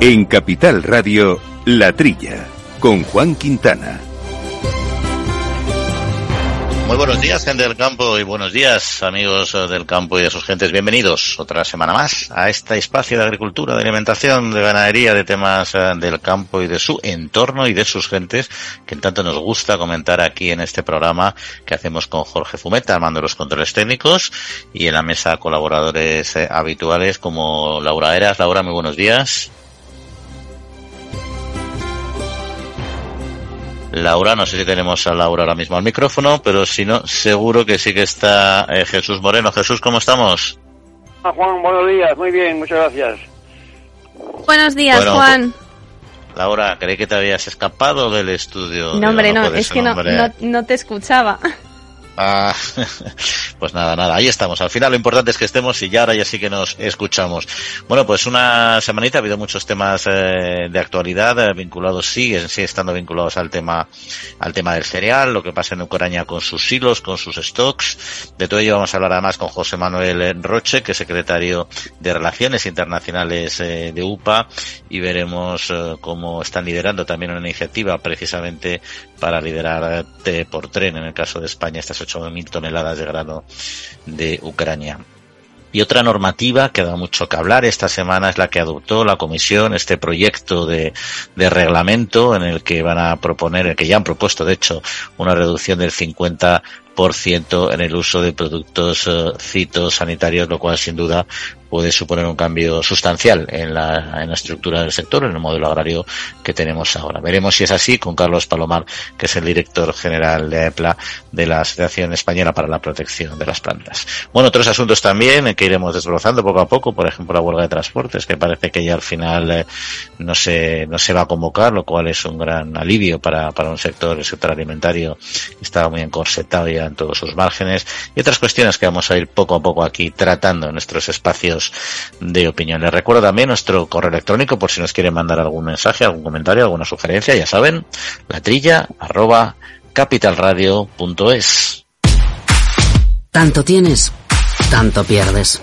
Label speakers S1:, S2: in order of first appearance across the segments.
S1: En Capital Radio, La Trilla, con Juan Quintana.
S2: Muy buenos días, gente del campo, y buenos días, amigos del campo y de sus gentes. Bienvenidos otra semana más a este espacio de agricultura, de alimentación, de ganadería, de temas eh, del campo y de su entorno y de sus gentes, que en tanto nos gusta comentar aquí en este programa que hacemos con Jorge Fumeta, armando los controles técnicos, y en la mesa colaboradores eh, habituales como Laura Eras. Laura, muy buenos días. Laura, no sé si tenemos a Laura ahora mismo al micrófono, pero si no, seguro que sí que está eh, Jesús Moreno. Jesús, ¿cómo estamos?
S3: Ah, Juan, buenos días, muy bien, muchas gracias.
S4: Buenos días, Juan.
S2: Laura, creí que te habías escapado del estudio.
S4: No, hombre, no, es que no, no te escuchaba.
S2: Ah, pues nada, nada, ahí estamos. Al final lo importante es que estemos y ya ahora ya sí que nos escuchamos. Bueno, pues una semanita ha habido muchos temas eh, de actualidad eh, vinculados, siguen sí, estando vinculados al tema, al tema del cereal, lo que pasa en Ucrania con sus silos, con sus stocks. De todo ello vamos a hablar además con José Manuel Roche, que es secretario de Relaciones Internacionales eh, de UPA, y veremos cómo están liderando también una iniciativa precisamente para liderar por tren en el caso de España estas 8.000 toneladas de grano de Ucrania. Y otra normativa que da mucho que hablar esta semana es la que adoptó la Comisión, este proyecto de, de reglamento en el que van a proponer, el que ya han propuesto de hecho, una reducción del 50 en el uso de productos uh, sanitarios, lo cual sin duda puede suponer un cambio sustancial en la, en la estructura del sector, en el modelo agrario que tenemos ahora. Veremos si es así con Carlos Palomar, que es el director general de EPLA de la Asociación Española para la Protección de las Plantas. Bueno, otros asuntos también que iremos desglosando poco a poco, por ejemplo, la huelga de transportes, que parece que ya al final eh, no, se, no se va a convocar, lo cual es un gran alivio para, para un sector, el sector alimentario, estaba muy encorsetado ya en todos sus márgenes, y otras cuestiones que vamos a ir poco a poco aquí tratando en nuestros espacios de opinión. Les recuerdo también nuestro correo electrónico por si nos quieren mandar algún mensaje, algún comentario, alguna sugerencia, ya saben, la trilla arroba capitalradio.es.
S5: Tanto tienes, tanto pierdes.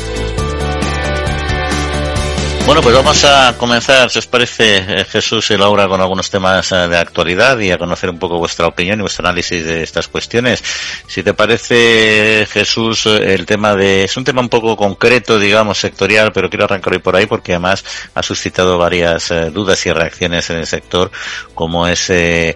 S2: Bueno, pues vamos a comenzar, si os parece, eh, Jesús y Laura, con algunos temas eh, de actualidad y a conocer un poco vuestra opinión y vuestro análisis de estas cuestiones. Si te parece, Jesús, eh, el tema de, es un tema un poco concreto, digamos, sectorial, pero quiero arrancar hoy por ahí porque además ha suscitado varias dudas y reacciones en el sector, como es el,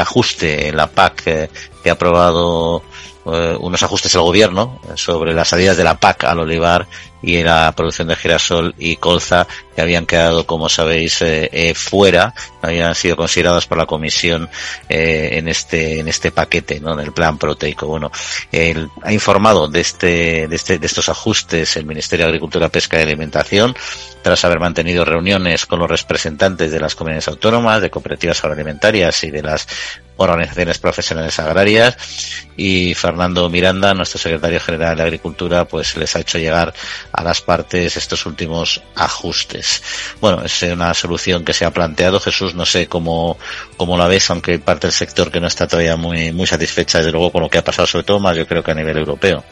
S2: ajuste la PAC que ha aprobado unos ajustes al gobierno sobre las salidas de la PAC al olivar y la producción de girasol y colza que habían quedado, como sabéis, eh, eh, fuera, habían sido consideradas por la Comisión eh, en este en este paquete, ¿no? En el plan proteico. Bueno, él ha informado de este, de este de estos ajustes el Ministerio de Agricultura, Pesca y Alimentación tras haber mantenido reuniones con los representantes de las comunidades autónomas, de cooperativas agroalimentarias y de las organizaciones profesionales agrarias y Fernando Miranda, nuestro secretario general de Agricultura, pues les ha hecho llegar a las partes estos últimos ajustes. Bueno, es una solución que se ha planteado. Jesús, no sé cómo, cómo la ves, aunque parte del sector que no está todavía muy, muy satisfecha, desde luego, con lo que ha pasado, sobre todo más yo creo que a nivel europeo.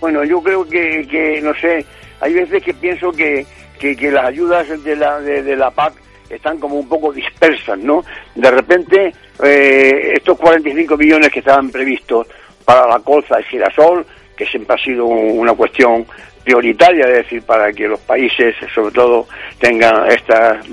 S3: Bueno, yo creo que, que no sé, hay veces que pienso que, que, las ayudas de la, de, la PAC están como un poco dispersas, ¿no? De repente, eh, estos 45 millones que estaban previstos para la colza y girasol, que siempre ha sido una cuestión prioritaria, es decir, para que los países, sobre todo, tengan estas,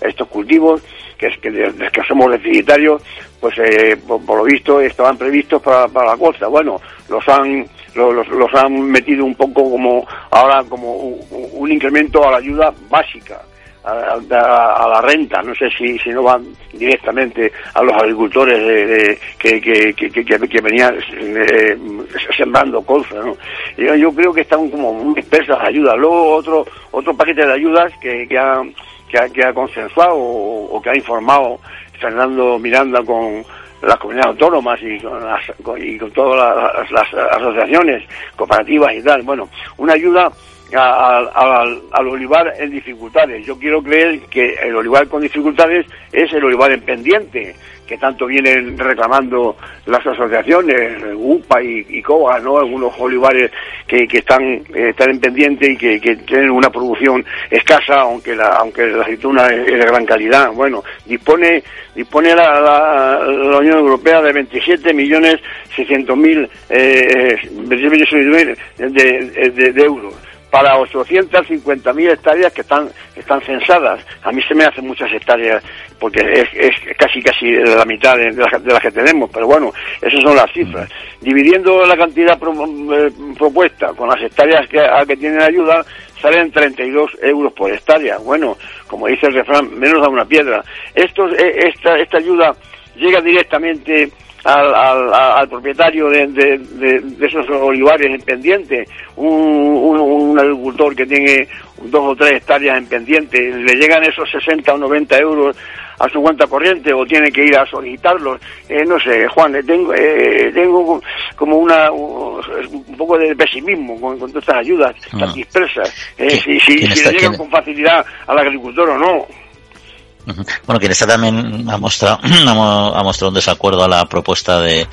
S3: estos cultivos, que es que, que somos deficitarios, pues eh, por, lo visto estaban previstos para, para la costa. Bueno, los han los, los, han metido un poco como ahora como un incremento a la ayuda básica a, la renta, no sé si, si no van directamente a los agricultores de, que, que, que, venían eh, sembrando cosas, ¿no? Yo, creo que están como muy dispersas las ayudas. Luego otro, otro paquete de ayudas que, que han que ha, que ha consensuado o, que ha informado Fernando Miranda con las comunidades autónomas y con, y con todas las, asociaciones cooperativas y tal. Bueno, una ayuda al olivar en dificultades. Yo quiero creer que el olivar con dificultades es el olivar en pendiente, que tanto vienen reclamando las asociaciones, UPA y, y COA, ¿no? Algunos olivares que, que están, eh, están en pendiente y que, que, tienen una producción escasa, aunque la, aunque la aceituna es, de gran calidad. Bueno, dispone, dispone la, la, la Unión Europea de 27 millones 600 mil eh, de, de, de euros para 850.000 hectáreas que están están censadas. A mí se me hacen muchas hectáreas porque es, casi casi la mitad de, las, que tenemos, pero bueno, esas son las cifras. Dividiendo la cantidad eh, propuesta con las hectáreas que, a que tienen ayuda, salen 32 euros por hectárea. Bueno, como dice el refrán, menos da una piedra. Esto, eh, esta, esta ayuda llega directamente al, propietario de, esos olivares en pendiente, un, agricultor que tiene dos o tres hectáreas en pendiente, le llegan esos 60 o 90 euros a su cuenta corriente o tiene que ir a solicitarlos. Eh, no sé, Juan, eh, tengo, eh, tengo como una un poco de pesimismo con, todas estas ayudas tan ah. dispersas. si, si, le llegan con facilidad al agricultor o no.
S2: Bueno, quien está también ha mostrado, ha mostrado un desacuerdo a la propuesta de,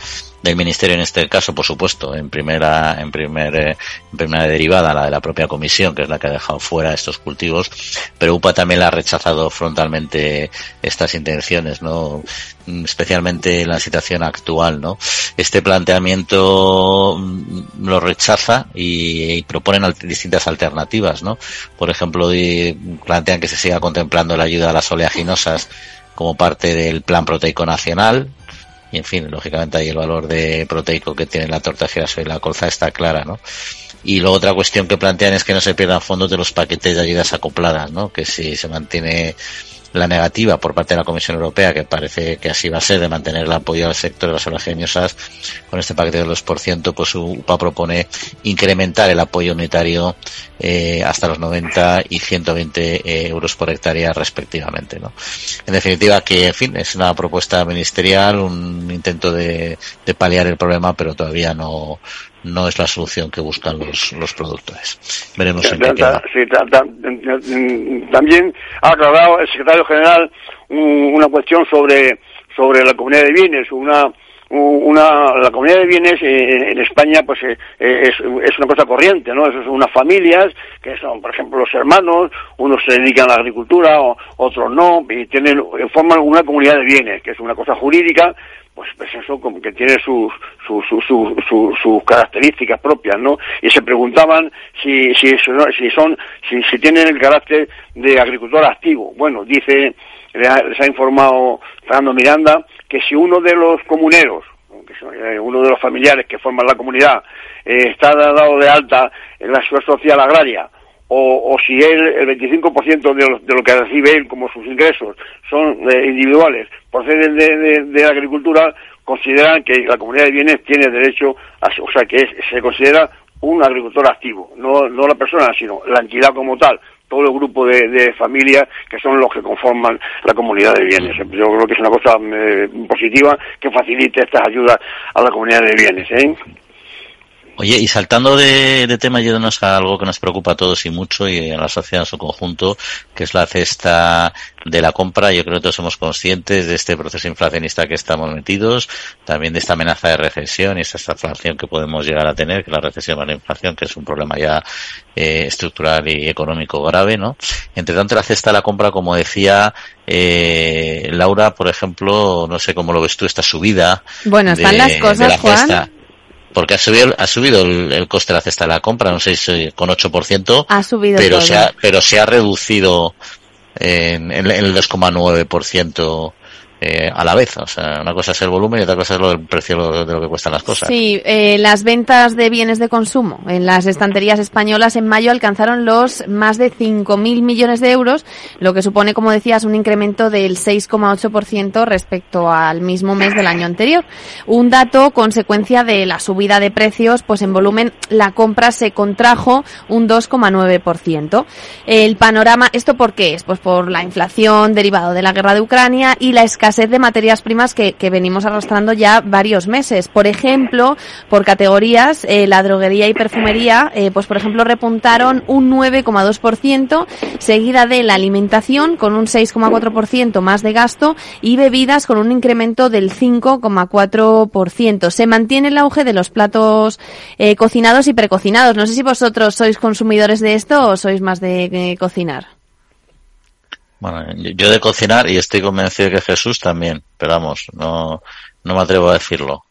S2: del ministerio en este caso, por supuesto, en primera, en primer, eh, en primera derivada, la de la propia comisión, que es la que ha dejado fuera estos cultivos, pero UPA también la ha rechazado frontalmente estas intenciones, ¿no? especialmente en la situación actual, ¿no? Este planteamiento mm, lo rechaza y, proponen distintas alternativas, ¿no? Por ejemplo, plantean que se siga contemplando la ayuda a las oleaginosas como parte del plan proteico nacional, y en fin, lógicamente ahí el valor de proteico que tiene la torta girasol y la colza está clara, ¿no? Y luego otra cuestión que plantean es que no se pierdan fondos de los paquetes de ayudas acopladas, ¿no? Que si se mantiene la negativa por parte de la Comisión Europea, que parece que así va a ser, de mantener el apoyo al sector de las oleaginosas con este paquete del 2%, pues UPA propone incrementar el apoyo unitario eh, hasta los 90 y 120 eh, euros por hectárea respectivamente. ¿no? En definitiva, que en fin, es una propuesta ministerial, un intento de, de paliar el problema, pero todavía no, no es la solución que buscan los, los productores. Veremos en qué queda.
S3: también ha aclarado el secretario general una cuestión sobre, sobre la comunidad de bienes, una una la comunidad de bienes eh, en España pues eh, es, es, una cosa corriente no eso son unas familias que son por ejemplo los hermanos unos se dedican a la agricultura otros no y tienen forman una comunidad de bienes que es una cosa jurídica pues, pues eso como que tiene sus sus, sus, sus, características propias no y se preguntaban si si si son si, si tienen el carácter de agricultor activo. Bueno dice les ha informado Fernando Miranda que si uno de los comuneros, eh, uno de los familiares que forman la comunidad, eh, está dado de alta en la seguridad social agraria, o, si él, el 25% de lo, de lo que recibe él como sus ingresos son eh, individuales, proceden de, de, la agricultura, consideran que la comunidad de bienes tiene derecho, a, o sea, que se considera un agricultor activo, no, no la persona, sino la entidad como tal, todo el grupo de, de familias que son los que conforman la comunidad de bienes. Yo creo que es una cosa eh, positiva que facilite estas ayudas a la comunidad de bienes. ¿eh?
S2: Oye, y saltando de, de tema, yéndonos a algo que nos preocupa a todos y mucho y a la sociedad en su conjunto, que es la cesta de la compra. Yo creo que todos somos conscientes de este proceso inflacionista que estamos metidos, también de esta amenaza de recesión y esta inflación que podemos llegar a tener, que la recesión o la inflación, que es un problema ya eh, estructural y económico grave, ¿no? Entre tanto, la cesta de la compra, como decía eh, Laura, por ejemplo, no sé cómo lo ves tú, esta subida.
S4: Bueno, están las cosas, Juan
S2: porque ha subido, ha subido el, coste de la cesta de la compra, no sé si con 8%,
S4: ha subido
S2: pero, se ha, pero se ha reducido en, el 2,9% eh, a la vez. O sea, una cosa es el volumen y otra cosa es lo, el precio de lo que cuestan las cosas.
S4: Sí, eh, las ventas de bienes de consumo en las estanterías españolas en mayo alcanzaron los más de 5.000 millones de euros, lo que supone, como decías, un incremento del 6,8% respecto al mismo mes del año anterior. Un dato consecuencia de la subida de precios, pues en volumen la compra se contrajo un 2,9%. El panorama, ¿esto por qué es? Pues por la inflación derivado de la guerra de Ucrania y la escasez de materias primas que, venimos arrastrando ya varios meses. Por ejemplo, por categorías, eh, la droguería y perfumería, eh, pues por ejemplo, repuntaron un 9,2%, seguida de la alimentación con un 6,4% más de gasto y bebidas con un incremento del 5,4%. Se mantiene el auge de los platos eh, cocinados y precocinados. No sé si vosotros sois consumidores de esto o sois más de cocinar.
S2: Bueno, yo de cocinar y estoy convencido que Jesús también, pero vamos, no, no me atrevo a decirlo.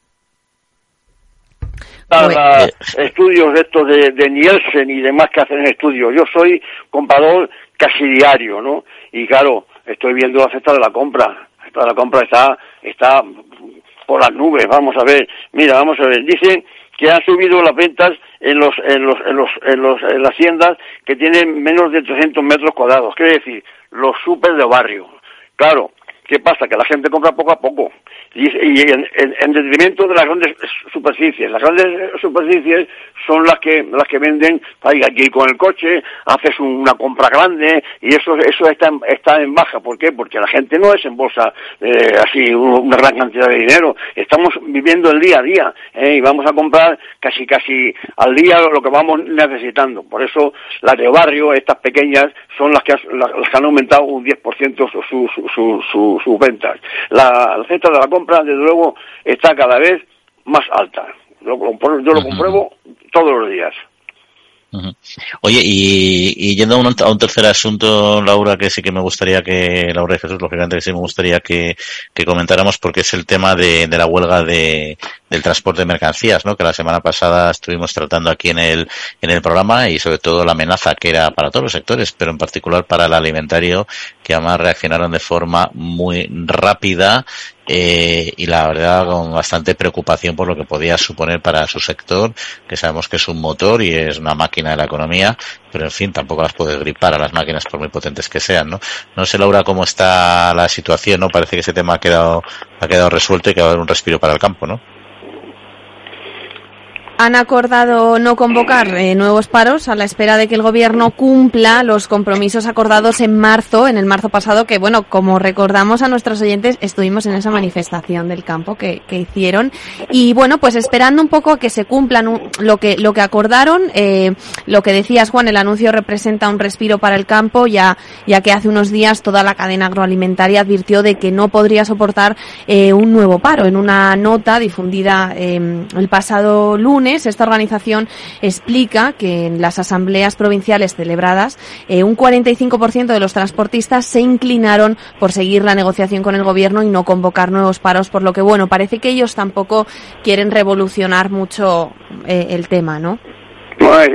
S3: Nada, estudios de estos de, Nielsen y demás que hacen estudios. Yo soy comprador casi diario, ¿no? Y claro, estoy viendo la cesta de la compra. La la compra está, está por las nubes, vamos a ver. Mira, vamos a ver. Dicen que han subido las ventas en los en los en los en, los, en las haciendas que tienen menos de 300 metros cuadrados. Quiere decir, los super de barrio. Claro, ¿qué pasa? Que la gente compra poco a poco y, en, detrimento de las grandes superficies. Las grandes superficies son las que las que venden, que ir con el coche, haces una compra grande y eso eso está en, está en baja. ¿Por qué? Porque la gente no desembolsa eh, así una gran cantidad de dinero. Estamos viviendo el día a día ¿eh? y vamos a comprar casi casi al día lo que vamos necesitando. Por eso las de barrio, estas pequeñas, son las que, las, que han aumentado un 10% sus su, su, su, ventas. La, la de la compra, desde luego, está cada vez más alta. yo lo compruebo todos los días.
S2: Oye, y, yendo a un, tercer asunto, Laura, que sí que me gustaría que, Laura y Jesús, lógicamente que sí me gustaría que, comentáramos, porque es el tema de, la huelga de, del transporte de mercancías, ¿no? Que la semana pasada estuvimos tratando aquí en el, en el programa y sobre todo la amenaza que era para todos los sectores, pero en particular para el alimentario, que además reaccionaron de forma muy rápida eh, y la verdad con bastante preocupación por lo que podía suponer para su sector, que sabemos que es un motor y es una máquina de la economía, pero en fin, tampoco las puede gripar a las máquinas por muy potentes que sean, ¿no? No sé, Laura, cómo está la situación, ¿no? Parece que ese tema ha quedado, ha quedado resuelto y que va a haber un respiro para el campo, ¿no?
S4: Han acordado no convocar eh, nuevos paros a la espera de que el gobierno cumpla los compromisos acordados en marzo, en el marzo pasado, que bueno, como recordamos a nuestros oyentes, estuvimos en esa manifestación del campo que, que hicieron. Y bueno, pues esperando un poco a que se cumplan lo que, lo que acordaron, eh, lo que decías Juan, el anuncio representa un respiro para el campo, ya, ya que hace unos días toda la cadena agroalimentaria advirtió de que no podría soportar eh, un nuevo paro. En una nota difundida el pasado lunes, esta organización explica que en las asambleas provinciales celebradas, eh, un 45% de los transportistas se inclinaron por seguir la negociación con el gobierno y no convocar nuevos paros, por lo que, bueno, parece que ellos tampoco quieren revolucionar mucho eh, el tema, ¿no?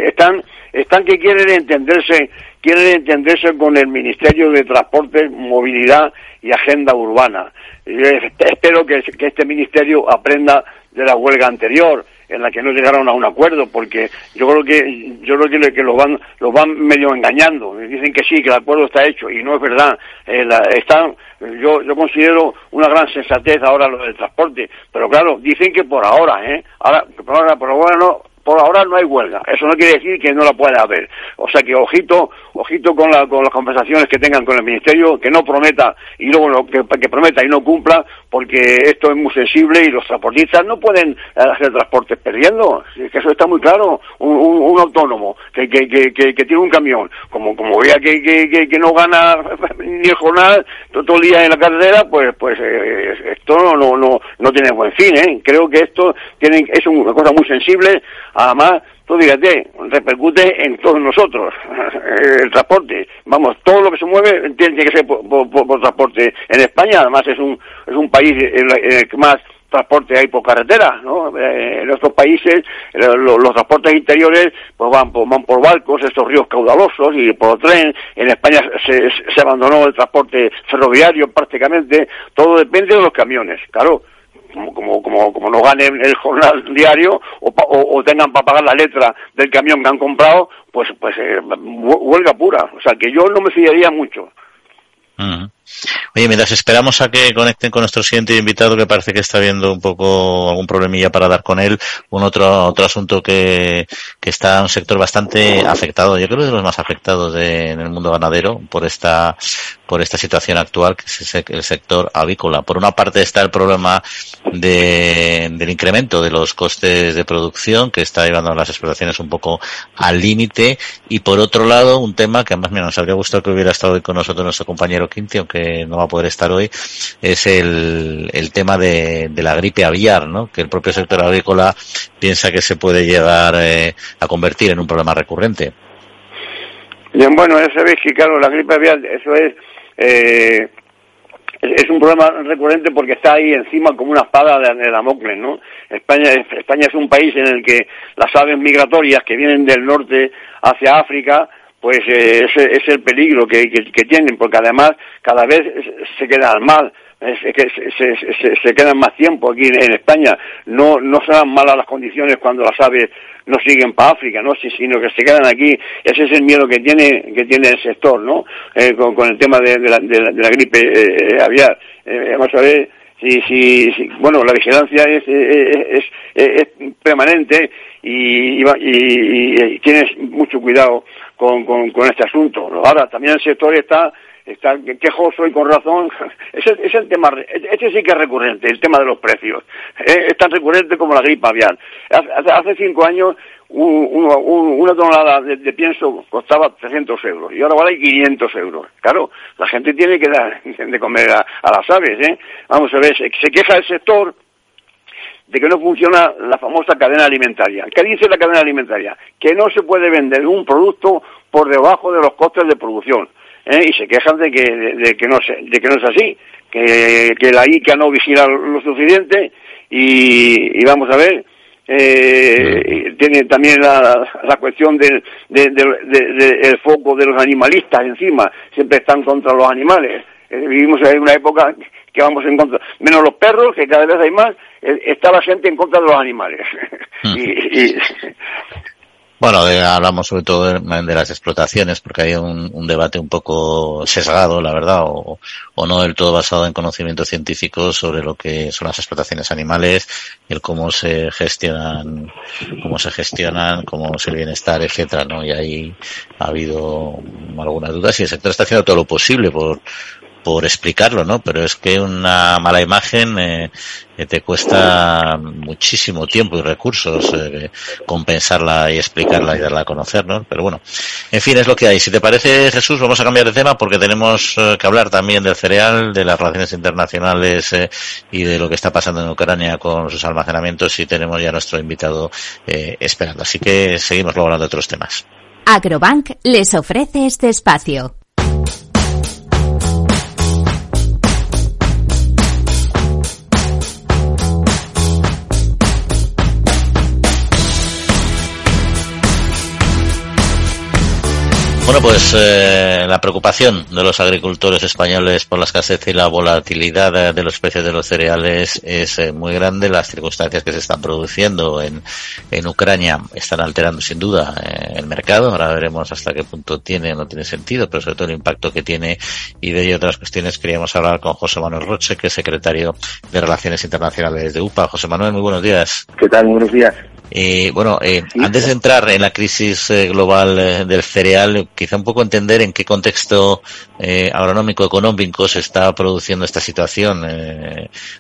S3: están, están que quieren entenderse, quieren entenderse con el Ministerio de Transporte, Movilidad y Agenda Urbana. espero que, que este ministerio aprenda de la huelga anterior en la que no llegaron a un acuerdo, porque yo creo que yo creo que, que los van los van medio engañando. Dicen que sí, que el acuerdo está hecho y no es verdad. Eh, están, yo yo considero una gran sensatez ahora lo del transporte, pero claro, dicen que por ahora, ¿eh? Ahora, por ahora, por ahora no, por ahora no hay huelga. Eso no quiere decir que no la pueda haber. O sea que ojito, ojito con, la, con las conversaciones que tengan con el ministerio, que no prometa y luego lo, que, prometa y no cumpla, porque esto es muy sensible y los transportistas no pueden eh, hacer transportes perdiendo. que eso está muy claro. Un, un, autónomo que, que, que, tiene un camión, como como vea que, que, que, no gana ni el jornal todo el día en la carretera, pues pues eh, esto no, no, no, no tiene buen fin. ¿eh? Creo que esto tiene, es una cosa muy sensible Además, tú fíjate, repercute en todos nosotros el transporte. Vamos, todo lo que se mueve tiene que ser por, transporte. En España, además, es un, es un país en el que más transporte hay por carretera, ¿no? Eh, en otros países los, transportes interiores pues van, van por barcos, estos ríos caudalosos y por tren. En España se, se abandonó el transporte ferroviario prácticamente. Todo depende de los camiones, claro como, como, como, como no ganen el jornal diario o, o, tengan para pagar la letra del camión que han comprado, pues, pues eh, huelga pura. O sea que yo no me fiaría mucho.
S2: Oye, mientras esperamos a que conecten con nuestro siguiente invitado, que parece que está viendo un poco algún problemilla para dar con él, un otro, otro asunto que, que está un sector bastante afectado, yo creo que de los más afectados en el mundo ganadero por esta, por esta situación actual, que es el sector avícola. Por una parte está el problema de, del incremento de los costes de producción, que está llevando a las explotaciones un poco al límite, y por otro lado, un tema que además nos habría gustado que hubiera estado hoy con nosotros nuestro compañero Quinti, aunque no va a poder estar hoy, es el, el tema de, de la gripe aviar, ¿no? Que el propio sector agrícola piensa que se puede llegar eh, a convertir en un problema recurrente.
S3: Bien, bueno, ya sabéis que, claro, la gripe aviar, eso es eh, es un problema recurrente porque está ahí encima como una espada de, Damocles, ¿no? España, España es un país en el que las aves migratorias que vienen del norte hacia África, pues eh, es, el peligro que, que, tienen, porque además cada vez se quedan mal es que se, se, quedan más tiempo aquí en, España. No, no serán malas las condiciones cuando las aves no siguen para África, ¿no? sino que se quedan aquí. Ese es el miedo que tiene, que tiene el sector, ¿no? Eh, con, el tema de, la, de, la, gripe eh, aviar. Eh, vamos a ver si, si, bueno, la vigilancia es, es, es, permanente y, y, tienes mucho cuidado con, con, con este asunto. Ahora, también el sector está está quejoso y con razón. Ese es el tema, este sí que es recurrente, el tema de los precios. Es tan recurrente como la gripe aviar. Hace, cinco años una tonelada de, pienso costaba 300 euros y ahora vale 500 euros. Claro, la gente tiene que dar de comer a, las aves. ¿eh? Vamos a ver, se, se queja el sector de que no funciona la famosa cadena alimentaria. ¿Qué dice la cadena alimentaria? Que no se puede vender un producto por debajo de los costes de producción. ¿eh? y se quejan de que, de, que no, de que no es así, que, que la ICA no vigila lo suficiente y, vamos a ver, eh, tiene también la, la cuestión del de, foco de los animalistas encima, siempre están contra los animales. Eh, vivimos en una época que vamos en contra, menos los perros, que cada vez hay más, eh, está la gente en contra de los animales. Mm. y,
S2: bueno, hablamos sobre todo de, las explotaciones, porque hay un, debate un poco sesgado, la verdad, o, no del todo basado en conocimiento científico sobre lo que son las explotaciones animales, el cómo se gestionan, cómo se gestionan, cómo es el bienestar, etcétera, ¿no? Y ahí ha habido algunas dudas y el sector está haciendo todo lo posible por, por explicarlo, ¿no? Pero es que una mala imagen eh, te cuesta muchísimo tiempo y recursos eh, compensarla y explicarla y darla a conocer, ¿no? Pero bueno, en fin, es lo que hay. Si te parece, Jesús, vamos a cambiar de tema porque tenemos eh, que hablar también del cereal, de las relaciones internacionales y de lo que está pasando en Ucrania con sus almacenamientos y tenemos ya nuestro invitado esperando. Así que seguimos luego hablando de otros temas.
S6: Agrobank les ofrece este espacio.
S2: Bueno, pues eh, la preocupación de los agricultores españoles por la escasez y la volatilidad de los precios de los cereales es eh, muy grande. Las circunstancias que se están produciendo en, en Ucrania están alterando sin duda eh, el mercado. Ahora veremos hasta qué punto tiene o no tiene sentido, pero sobre todo el impacto que tiene y de ello otras cuestiones queríamos hablar con José Manuel Roche, que es secretario de Relaciones Internacionales de UPA. José Manuel, muy buenos días.
S7: ¿Qué tal? Buenos días.
S2: Eh, bueno, eh, antes de entrar en la crisis eh, global eh, del cereal, quizá un poco entender en qué contexto eh, agronómico económico se está produciendo esta situación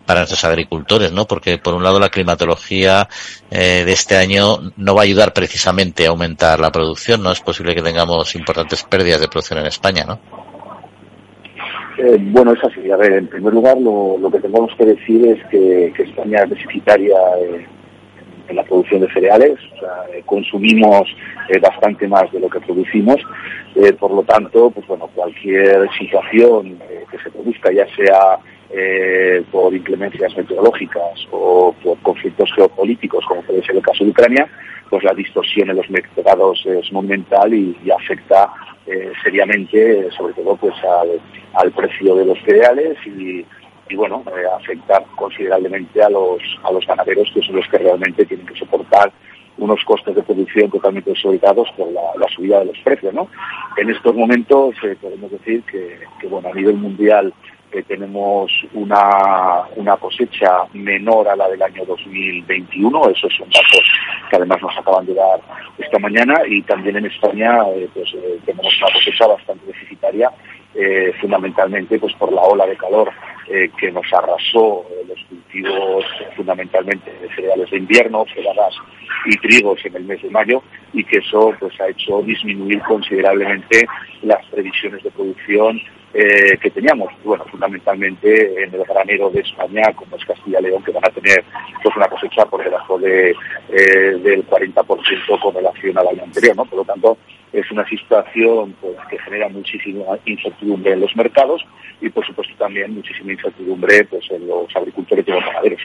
S2: para nuestros agricultores, ¿no? Porque por un lado la climatología de este año no va a ayudar precisamente a aumentar la producción, ¿no? Es posible que tengamos importantes pérdidas de producción en España, ¿no?
S7: bueno, es así. A ver, en primer lugar, lo, lo que tenemos que decir es que, que España es deficitaria en la producción de cereales, o sea, eh, consumimos eh, bastante más de lo que producimos, eh, por lo tanto, pues bueno, cualquier situación que se produzca, ya sea por inclemencias meteorológicas o por conflictos geopolíticos, como puede ser el caso de Ucrania, pues la distorsión en los mercados es monumental y, afecta eh, seriamente, sobre todo, pues al, precio de los cereales y, bueno, eh, considerablemente a los, a los ganaderos, que son los que realmente tienen que soportar unos costes de producción totalmente desorbitados por la, subida de los precios, ¿no? En estos momentos eh, podemos decir que, que, bueno, a nivel mundial que tenemos una, una cosecha menor a la del año 2021, esos son datos que además nos acaban de dar esta mañana y también en España eh, pues eh, tenemos una cosecha bastante deficitaria eh, fundamentalmente pues por la ola de calor que nos arrasó los cultivos fundamentalmente de cereales de invierno, cebadas y trigos en el mes de mayo y que eso pues ha hecho disminuir considerablemente las previsiones de producción eh, que teníamos, bueno, fundamentalmente en el granero de España, como es Castilla y León, que van a tener pues una cosecha por debajo de, eh, del 40% con relación al año anterior, ¿no? Por lo tanto, es una situación pues, que genera muchísima incertidumbre en los mercados y, por supuesto, también muchísima incertidumbre pues, en los agricultores y los ganaderos.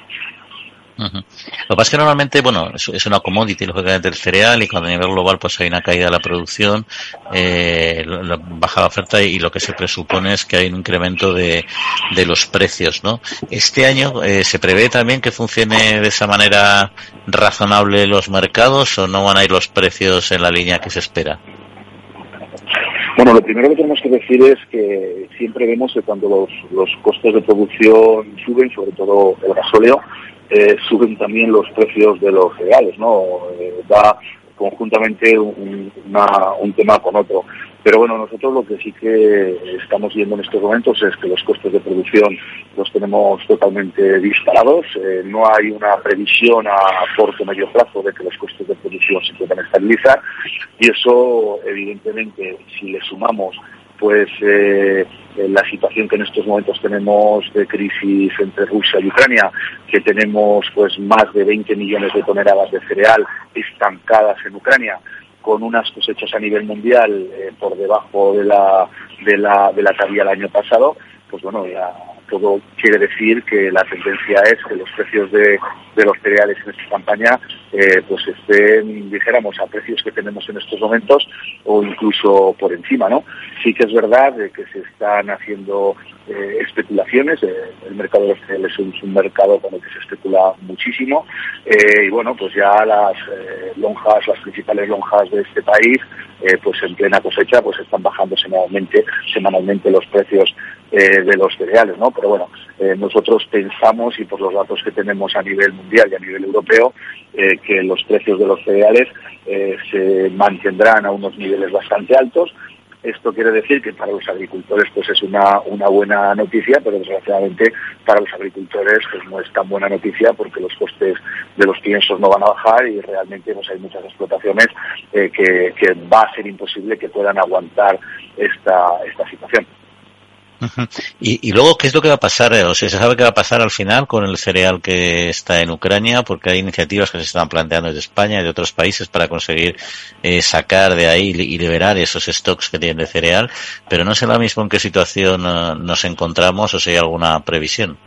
S2: Lo que pasa es que normalmente, bueno, es, una commodity, lógicamente, el cereal y cuando a nivel global pues hay una caída de la producción, eh, baja la oferta y lo que se presupone es que hay un incremento de, de los precios, ¿no? Este año eh, se prevé también que funcione de esa manera razonable los mercados o no van a ir los precios en la línea que se espera.
S7: Bueno, lo primero que tenemos que decir es que siempre vemos que cuando los, los costes de producción suben, sobre todo el gasóleo, eh, suben también los precios de los cereales, ¿no? Eh, va conjuntamente un, tema con otro. Pero bueno, nosotros lo que sí que estamos viendo en estos momentos es que los costes de producción los tenemos totalmente disparados. Eh, no hay una previsión a corto o medio plazo de que los costes de producción se puedan estabilizar. Y eso, evidentemente, si le sumamos pues eh, la situación que en estos momentos tenemos de crisis entre Rusia y Ucrania, que tenemos pues más de 20 millones de toneladas de cereal estancadas en Ucrania, con unas cosechas a nivel mundial eh, por debajo de la, de la, de la el año pasado, pues bueno, ya todo quiere decir que la tendencia es que los precios de, los cereales en esta campaña eh, pues estén, dijéramos, a precios que tenemos en estos momentos o incluso por encima, ¿no? Sí que es verdad que se están haciendo eh, especulaciones, eh, el mercado de los cereales es un mercado con el que se especula muchísimo y bueno, pues ya las lonjas, las principales lonjas de este país, pues en plena cosecha, pues están bajando semanalmente, semanalmente los precios de los cereales, ¿no? pero bueno, nosotros pensamos, y por los datos que tenemos a nivel mundial y a nivel europeo, que los precios de los cereales eh, se mantendrán a unos niveles bastante altos. Esto quiere decir que para los agricultores pues es una, una buena noticia, pero desgraciadamente para los agricultores pues no es tan buena noticia porque los costes de los piensos no van a bajar y realmente pues hay muchas explotaciones que, que va a ser imposible que puedan aguantar esta, esta situación.
S2: Y, luego, ¿qué es lo que va a pasar? O sea, ¿se sabe qué va a pasar al final con el cereal que está en Ucrania? Porque hay iniciativas que se están planteando desde España y de otros países para conseguir eh, sacar de ahí y liberar esos stocks que tienen de cereal, pero no sé lo mismo en qué situación eh, nos encontramos o si hay alguna previsión.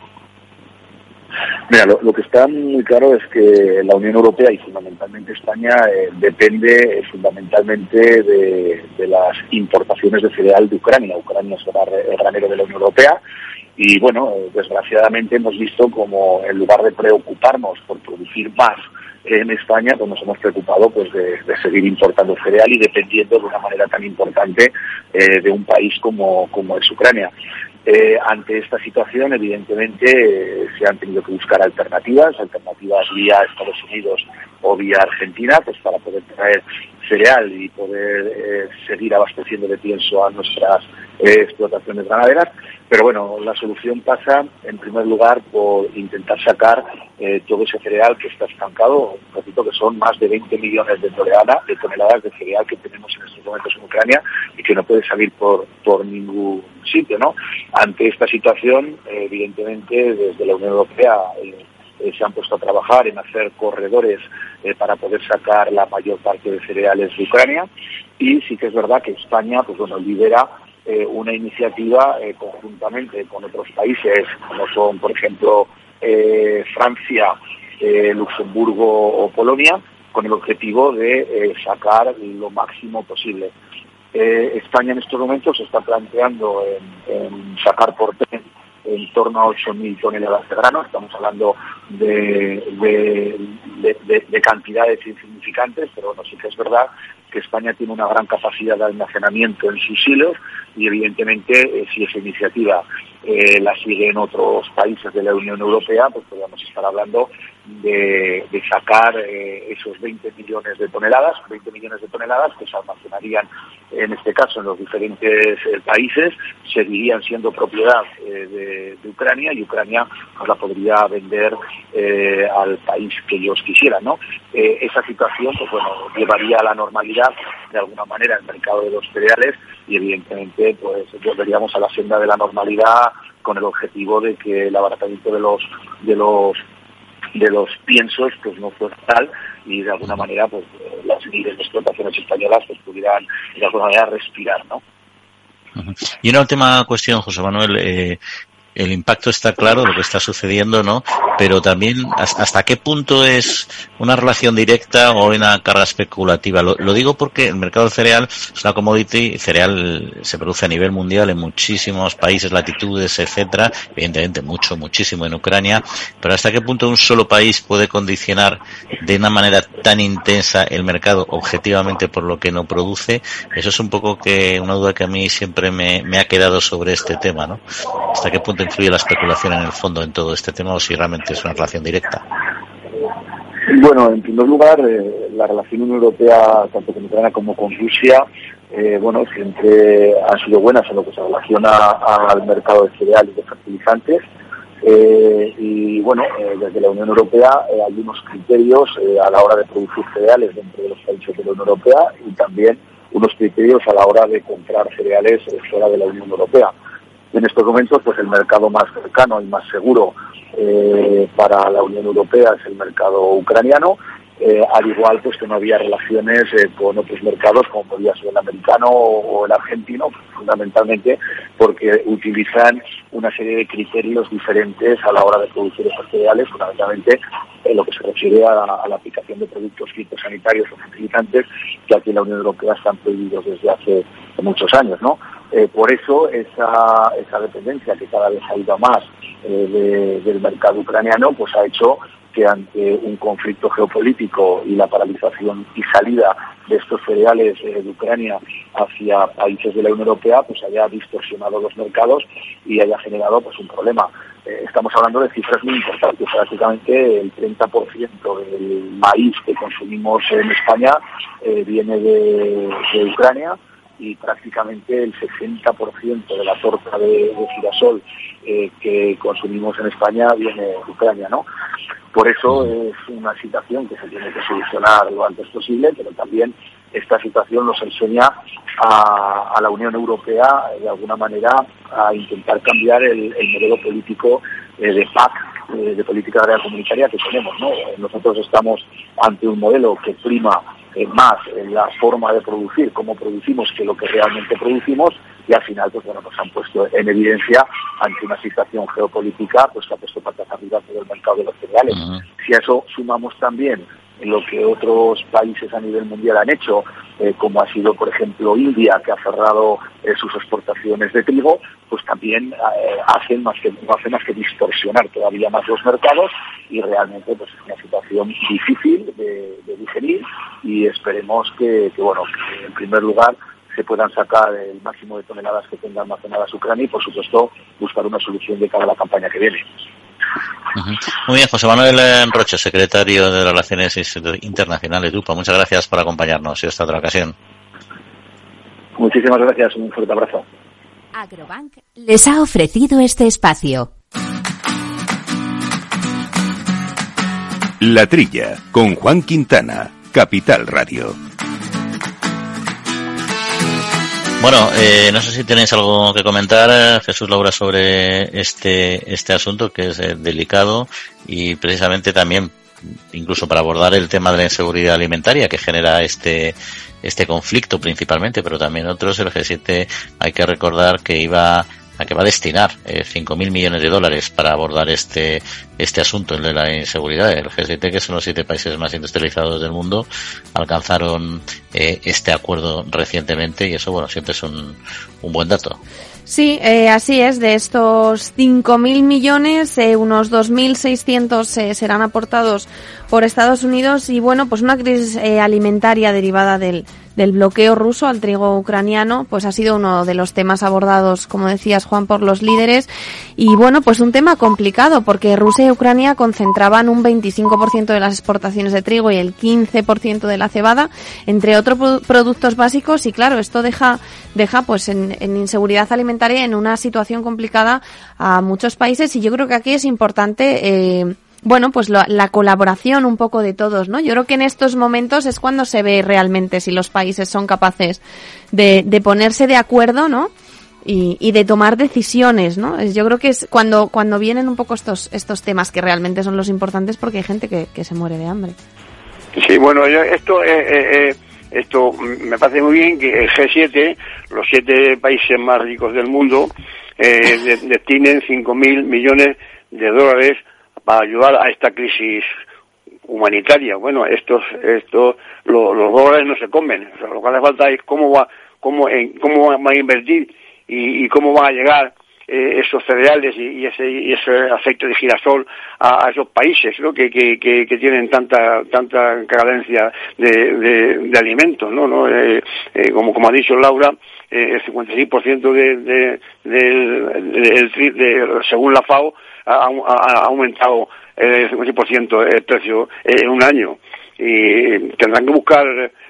S7: Mira, lo, que está muy claro es que la Unión Europea y fundamentalmente España eh, depende fundamentalmente de, las importaciones de cereal de Ucrania. Ucrania es el granero de la Unión Europea y bueno, desgraciadamente hemos visto como en lugar de preocuparnos por producir más en España, pues nos hemos preocupado pues de, seguir importando cereal y dependiendo de una manera tan importante eh, de un país como, como es Ucrania. Eh, ante esta situación, evidentemente, eh, se han tenido que buscar alternativas, alternativas vía Estados Unidos o vía Argentina, pues para poder traer cereal y poder eh, seguir abasteciendo de pienso a nuestras explotaciones ganaderas. Pero bueno, la solución pasa, en primer lugar, por intentar sacar todo ese cereal que está estancado. Repito que son más de 20 millones de toneladas, de cereal que tenemos en estos momentos en Ucrania y que no puede salir por, por ningún sitio, ¿no? Ante esta situación, evidentemente, desde la Unión Europea eh, eh, se han puesto a trabajar en hacer corredores eh, para poder sacar la mayor parte de cereales de Ucrania y sí que es verdad que España, pues bueno, lidera una iniciativa conjuntamente con otros países, como son, por ejemplo, Francia, Luxemburgo o Polonia, con el objetivo de sacar lo máximo posible. España en estos momentos se está planteando en, sacar por en torno a 8.000 toneladas de grano. Estamos hablando de, de, cantidades insignificantes, pero bueno, sí que es verdad que España tiene una gran capacidad de almacenamiento en sus hilos y evidentemente eh, si esa iniciativa eh, la siguen otros países de la Unión Europea, pues podríamos estar hablando de, sacar eh, esos 20 millones de toneladas, 20 millones de toneladas que se almacenarían en este caso en los diferentes eh, países, seguirían siendo propiedad de, Ucrania y Ucrania pues, la podría vender al país que ellos quisieran. ¿no? esa situación pues bueno, llevaría a la normalidad de alguna manera el mercado de los cereales y evidentemente pues volveríamos a la senda de la normalidad con el objetivo de que el abaratamiento de los de los de los piensos pues no fue tal y de alguna manera pues las líderes de explotaciones españolas pues pudieran de alguna manera respirar no
S2: y una última cuestión, José Manuel. Eh, el impacto está claro, lo que está sucediendo, ¿no? Pero también hasta qué punto es una relación directa o una carga especulativa. Lo, digo porque el mercado del cereal es una commodity, cereal se produce a nivel mundial en muchísimos países, latitudes, etcétera, evidentemente mucho, muchísimo en Ucrania, pero hasta qué punto un solo país puede condicionar de una manera tan intensa el mercado objetivamente por lo que no produce, eso es un poco que una duda que a mí siempre me, me ha quedado sobre este tema, ¿no? Hasta qué punto influye la especulación en el fondo en todo este tema o si realmente es una relación directa?
S7: Bueno, en primer lugar, eh, la relación Europea, tanto con Ucrania como con Rusia, eh, bueno, siempre han sido buenas en lo que se relaciona al mercado de cereales y de fertilizantes. Eh, y bueno, desde la Unión Europea hay unos criterios a la hora de producir cereales dentro de los países de la Unión Europea y también unos criterios a la hora de comprar cereales fuera de la Unión Europea. En estos momentos, pues el mercado más cercano y más seguro eh, para la Unión Europea es el mercado ucraniano, eh, al igual pues que no había relaciones eh, con otros mercados como podría ser el americano o, el argentino, fundamentalmente porque utilizan una serie de criterios diferentes a la hora de producir esos cereales, fundamentalmente en lo que se refiere a, a la aplicación de productos fitosanitarios o fertilizantes que aquí en la Unión Europea están prohibidos desde hace muchos años, ¿no? Eh, por eso esa, esa dependencia que cada vez ha ido más eh, del mercado ucraniano, pues ha hecho que ante un conflicto geopolítico y la paralización y salida de estos cereales eh, de Ucrania hacia países de la Unión Europea, pues haya distorsionado los mercados y haya generado pues un problema. estamos hablando de cifras muy importantes. Prácticamente el 30% del maíz que consumimos en España viene de Ucrania y prácticamente el 60% de la torta de, girasol eh, que consumimos en España viene de Ucrania, ¿no? Por eso es una situación que se tiene que solucionar lo antes posible, pero también esta situación nos enseña a, la Unión Europea, de alguna manera, a intentar cambiar el, modelo político eh, de PAC, eh, de política agraria comunitaria que tenemos, ¿no? Nosotros estamos ante un modelo que prima más en la forma de producir, cómo producimos, que lo que realmente producimos, y al final, pues bueno, nos han puesto en evidencia ante una situación geopolítica, pues que ha puesto patas arriba todo el mercado de los cereales. Si a eso sumamos también lo que otros países a nivel mundial han hecho, eh, como ha sido, por ejemplo, India, que ha cerrado eh, sus exportaciones de trigo, pues también eh, hacen más que, no hacen más que distorsionar todavía más los mercados y realmente pues es una situación difícil de, digerir y esperemos que, bueno, que en primer lugar se puedan sacar el máximo de toneladas que tenga almacenadas Ucrania y, por supuesto, buscar una solución de cara a la campaña que viene.
S2: Muy bien, José Manuel Roche, secretario de Relaciones Internacionales de UPA. Muchas gracias por acompañarnos en esta otra ocasión.
S7: Muchísimas gracias, un fuerte abrazo.
S6: Agrobank les ha ofrecido este espacio.
S1: La Trilla, con Juan Quintana, Capital Radio.
S2: Bueno, eh, no sé si tenéis algo que comentar, Jesús Laura, sobre este, este asunto que es eh, delicado y precisamente también incluso para abordar el tema de la inseguridad alimentaria que genera este este conflicto principalmente, pero también otros, el G7 hay que recordar que iba a que va a destinar eh, 5.000 millones de dólares para abordar este este asunto, el de la inseguridad. El G7, que son los siete países más industrializados del mundo, alcanzaron eh, este acuerdo recientemente y eso, bueno, siempre es un, un buen dato.
S4: Sí, eh, así es. De estos 5.000 millones, eh, unos 2.600 eh, serán aportados por Estados Unidos y bueno, pues una crisis eh, alimentaria derivada del, del bloqueo ruso al trigo ucraniano, pues ha sido uno de los temas abordados, como decías Juan, por los líderes. Y bueno, pues un tema complicado porque Rusia y Ucrania concentraban un 25% de las exportaciones de trigo y el 15% de la cebada, entre otros produ- productos básicos. Y claro, esto deja, deja pues en, en inseguridad alimentaria en una situación complicada a muchos países. Y yo creo que aquí es importante, eh, bueno, pues lo- la colaboración un poco de todos, ¿no? Yo creo que en estos momentos es cuando se ve realmente si los países son capaces de, de ponerse de acuerdo, ¿no? Y, de tomar decisiones, ¿no? Yo creo que es cuando, cuando vienen un poco estos, estos temas que realmente son los importantes porque hay gente que, se muere de hambre.
S3: Sí, bueno, esto, eh, eh, eh, esto me parece muy bien que el G7, los siete países más ricos del mundo, eh, de- destinen 5.000 millones de dólares para ayudar a esta crisis humanitaria. Bueno, estos, estos, lo- los dólares no se comen. O sea, lo que hace falta es cómo va, cómo, en, cómo van a invertir y, y cómo van a llegar eh, esos cereales y, ese, y aceite de girasol a, esos países ¿no? que, que, que, tienen tanta tanta carencia de, de, de alimentos no no Eh, eh, como como ha dicho Laura eh, el 56% de, de, del- tri- de- según la FAO ha aumentado el 56% el precio en un año. Y tendrán que buscar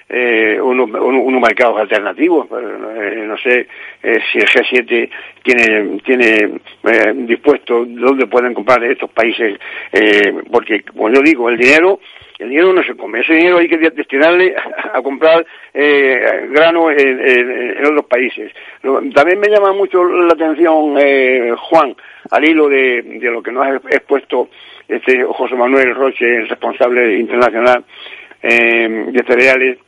S3: eh, unos, unos- mercados alternativos. pero, eh, no sé eh, si el G7 tiene, tiene eh, dispuesto dónde pueden comprar estos países, eh, porque, como yo digo, el dinero el dinero no se come, ese dinero hay que destinarle a, comprar eh, grano en, en- otros países. También me llama mucho la atención, eh, Juan, al hilo de, de lo que nos ha expuesto este José Manuel Roche, el responsable internacional eh, de cereales,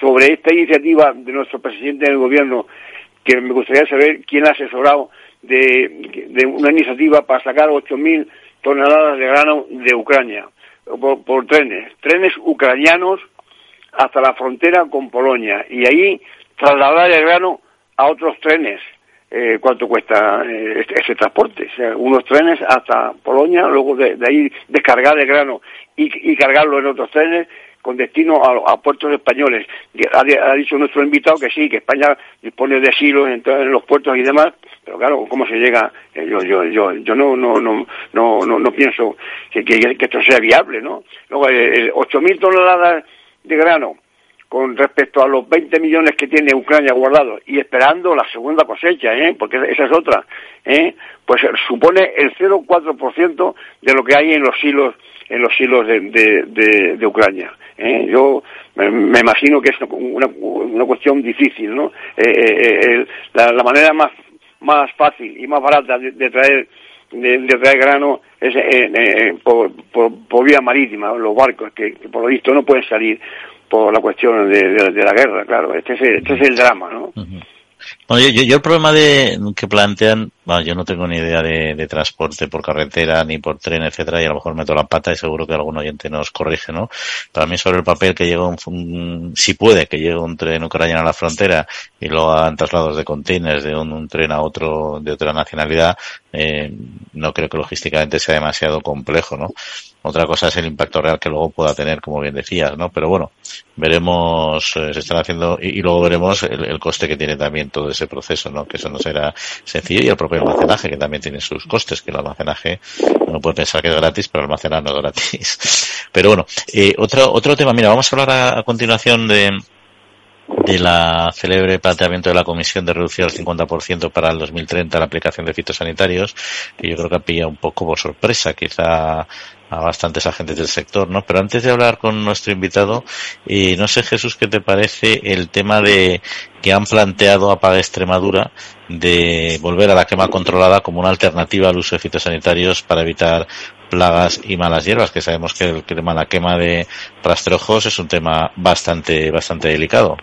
S3: sobre esta iniciativa de nuestro presidente del gobierno, que me gustaría saber quién ha asesorado de, de una iniciativa para sacar 8.000 toneladas de grano de Ucrania por, trenes, trenes ucranianos hasta la frontera con Polonia y ahí trasladar el grano a otros trenes. Eh, ¿Cuánto cuesta eh, este- ese transporte? O sea, unos trenes hasta Polonia, luego de, ahí descargar el grano y cargarlo en otros trenes con destino a, a puertos españoles. Ha, dicho nuestro invitado que sí, que España dispone de silos en, los puertos y demás, pero claro, ¿cómo se llega? Eh, yo yo yo yo no no no no no, no pienso que, esto sea viable, ¿no? Luego, eh, 8.000 toneladas de grano con respecto a los 20 millones que tiene Ucrania guardados y esperando la segunda cosecha, ¿eh? porque esa es otra, ¿eh? pues supone el 0,4% de lo que hay en los hilos en los hilos de, de, Ucrania. ¿eh? Yo me, imagino que es una, una cuestión difícil, ¿no? Eh, eh, el- la, manera más más fácil y más barata de, traer de, traer grano es eh, eh, por, por, vía marítima, los barcos que, por lo visto no pueden salir por la cuestión de la guerra, claro. Este es el, este es el drama, ¿no?
S2: Bueno, yo, yo- yo el problema de que plantean, bueno, yo no tengo ni idea de, de transporte por carretera ni por tren, etcétera, y a lo mejor meto la pata y seguro que algún oyente nos corrige, ¿no? Para mí sobre el papel que llega un, si puede que llegue un tren ucraniano a la frontera y lo hagan traslados de containers de un, tren a otro de otra nacionalidad, eh, no creo que logísticamente sea demasiado complejo, ¿no? Otra cosa es el impacto real que luego pueda tener, como bien decías, ¿no? Pero bueno, veremos, eh, se están haciendo, y, y luego veremos el, el coste que tiene también todo ese proceso, ¿no? Que eso no será sencillo y el propio almacenaje, que también tiene sus costes, que el almacenaje, uno puede pensar que es gratis, pero almacenar no es gratis. Pero bueno, eh, otro, otro tema, mira, vamos a hablar a, a continuación de, de la célebre planteamiento de la Comisión de reducir al 50% para el 2030 la aplicación de fitosanitarios, que yo creo que ha pillado un poco por sorpresa, quizá a bastantes agentes del sector, ¿no? Pero antes de hablar con nuestro invitado, eh, no sé Jesús qué te parece el tema de que han planteado a Paga Extremadura de volver a la quema controlada como una alternativa al uso de fitosanitarios para evitar plagas y malas hierbas, que sabemos que el tema la quema de rastrojos es un tema bastante bastante delicado.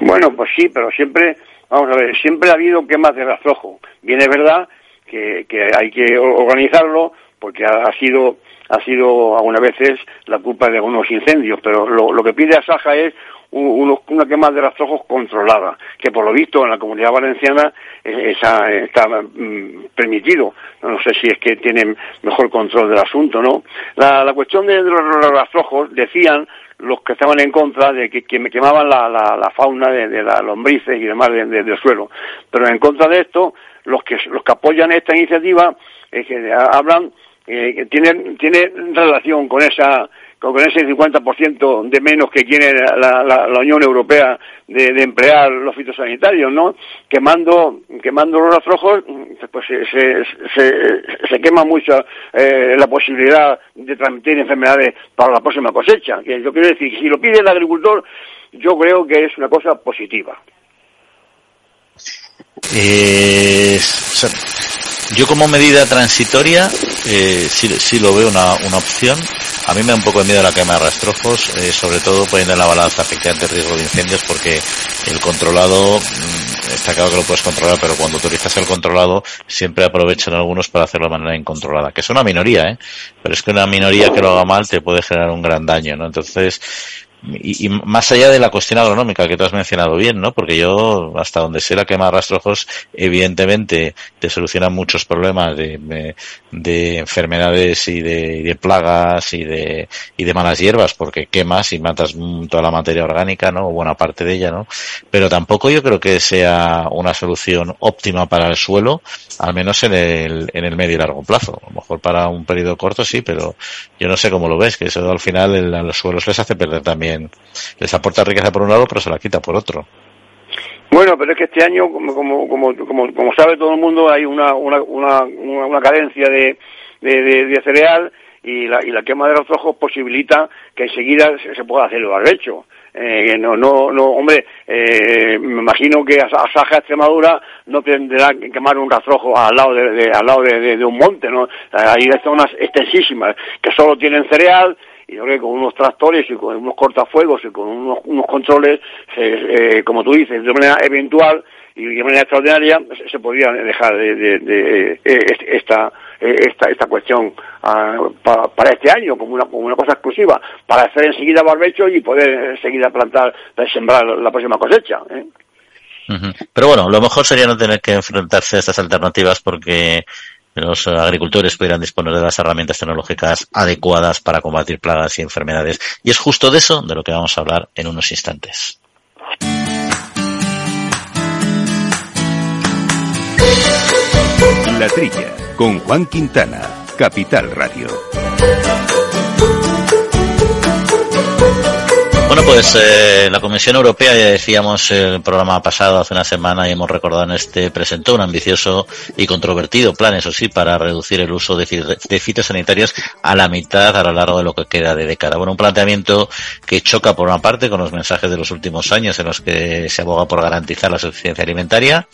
S3: Bueno, pues sí, pero siempre, vamos a ver, siempre ha habido quemas de rastrojo. Bien es verdad que, que hay que organizarlo porque ha, sido ha sido algunas veces la culpa de algunos incendios, pero lo, lo que pide Asaja es una quema de rastrojos controlada, que por lo visto en la comunidad valenciana esa, está mm, permitido. No sé si es que tienen mejor control del asunto, ¿no? La, la cuestión de los, rastrojos, decían los que estaban en contra de que, me quemaban la, la, fauna de, de, las lombrices y demás del suelo. Pero en contra de esto, los que, los que apoyan esta iniciativa eh, que hablan, eh, que tienen, tiene relación con esa con ese 50% de menos que quiere la, la, la Unión Europea de, emplear los fitosanitarios, ¿no? Quemando, quemando los rastrojos, pues se, se, se, quema mucho eh, la posibilidad de transmitir enfermedades para la próxima cosecha. Yo quiero decir, si lo pide el agricultor, yo creo que es una cosa positiva.
S2: Eh, yo como medida transitoria eh, sí, sí, lo veo una, una, opción. A mí me da un poco de miedo la quema de rastrojos, eh, sobre todo poniendo en la balanza efectivamente el riesgo de incendios porque el controlado, mm, está claro que lo puedes controlar, pero cuando utilizas el controlado siempre aprovechan algunos para hacerlo de manera incontrolada, que es una minoría, ¿eh? pero es que una minoría que lo haga mal te puede generar un gran daño, ¿no? Entonces, y, más allá de la cuestión agronómica que tú has mencionado bien, ¿no? Porque yo, hasta donde sé la quema de rastrojos, evidentemente te soluciona muchos problemas de, de, enfermedades y de, plagas y de, y de malas hierbas, porque quemas y matas toda la materia orgánica, ¿no? O buena parte de ella, ¿no? Pero tampoco yo creo que sea una solución óptima para el suelo, al menos en el, en el medio y largo plazo. A lo mejor para un periodo corto sí, pero yo no sé cómo lo ves, que eso al final a los suelos les hace perder también les aporta riqueza por un lado, pero se la quita por otro.
S3: Bueno, pero es que este año, como, como, como, como, sabe todo el mundo, hay una, una, una, una carencia de, de, cereal y la, y la quema de los posibilita que enseguida se, pueda hacer el barbecho. Eh, no, no, no, hombre, eh, me imagino que a, Saja Extremadura no tendrá que quemar un rastrojo al lado de, al lado de, de, un monte, ¿no? Hay zonas extensísimas que solo tienen cereal y yo creo que con unos tractores y con unos cortafuegos y con unos, unos controles, eh, como tú dices, de manera eventual y de manera extraordinaria, se, podría dejar de, de, eh, esta, eh, esta, esta cuestión uh, para este año como una, como una cosa exclusiva, para hacer enseguida barbecho y poder enseguida plantar, sembrar la próxima cosecha. ¿eh?
S2: Pero bueno, lo mejor sería no tener que enfrentarse a estas alternativas porque los agricultores pudieran disponer de las herramientas tecnológicas adecuadas para combatir plagas y enfermedades. Y es justo de eso de lo que vamos a hablar en unos instantes.
S1: La Trilla, con Juan Quintana, Capital Radio.
S2: Bueno, pues eh, la Comisión Europea, ya decíamos el programa pasado hace una semana y hemos recordado en este, presentó un ambicioso y controvertido plan, eso sí, para reducir el uso de, de fitosanitarios a la mitad a lo largo de lo que queda de década. Bueno, un planteamiento que choca por una parte con los mensajes de los últimos años en los que se aboga por garantizar la suficiencia alimentaria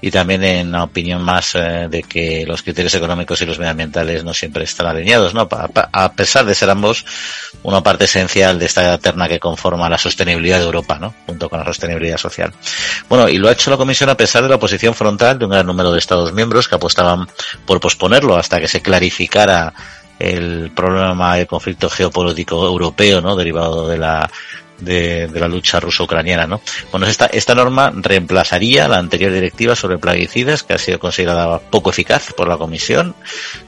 S2: y también en la opinión más eh, de que los criterios económicos y los medioambientales no siempre están alineados, ¿no? A, pesar de ser ambos una parte esencial de esta terna que conforma la sostenibilidad de Europa, ¿no? Junto con la sostenibilidad social. Bueno, y lo ha hecho la Comisión a pesar de la oposición frontal de un gran número de Estados miembros que apostaban por posponerlo hasta que se clarificara el problema del conflicto geopolítico europeo, ¿no? Derivado de la de, la lucha ruso-ucraniana, ¿no? Bueno, esta, esta norma reemplazaría la anterior directiva sobre plaguicidas, que ha sido considerada poco eficaz por la Comisión,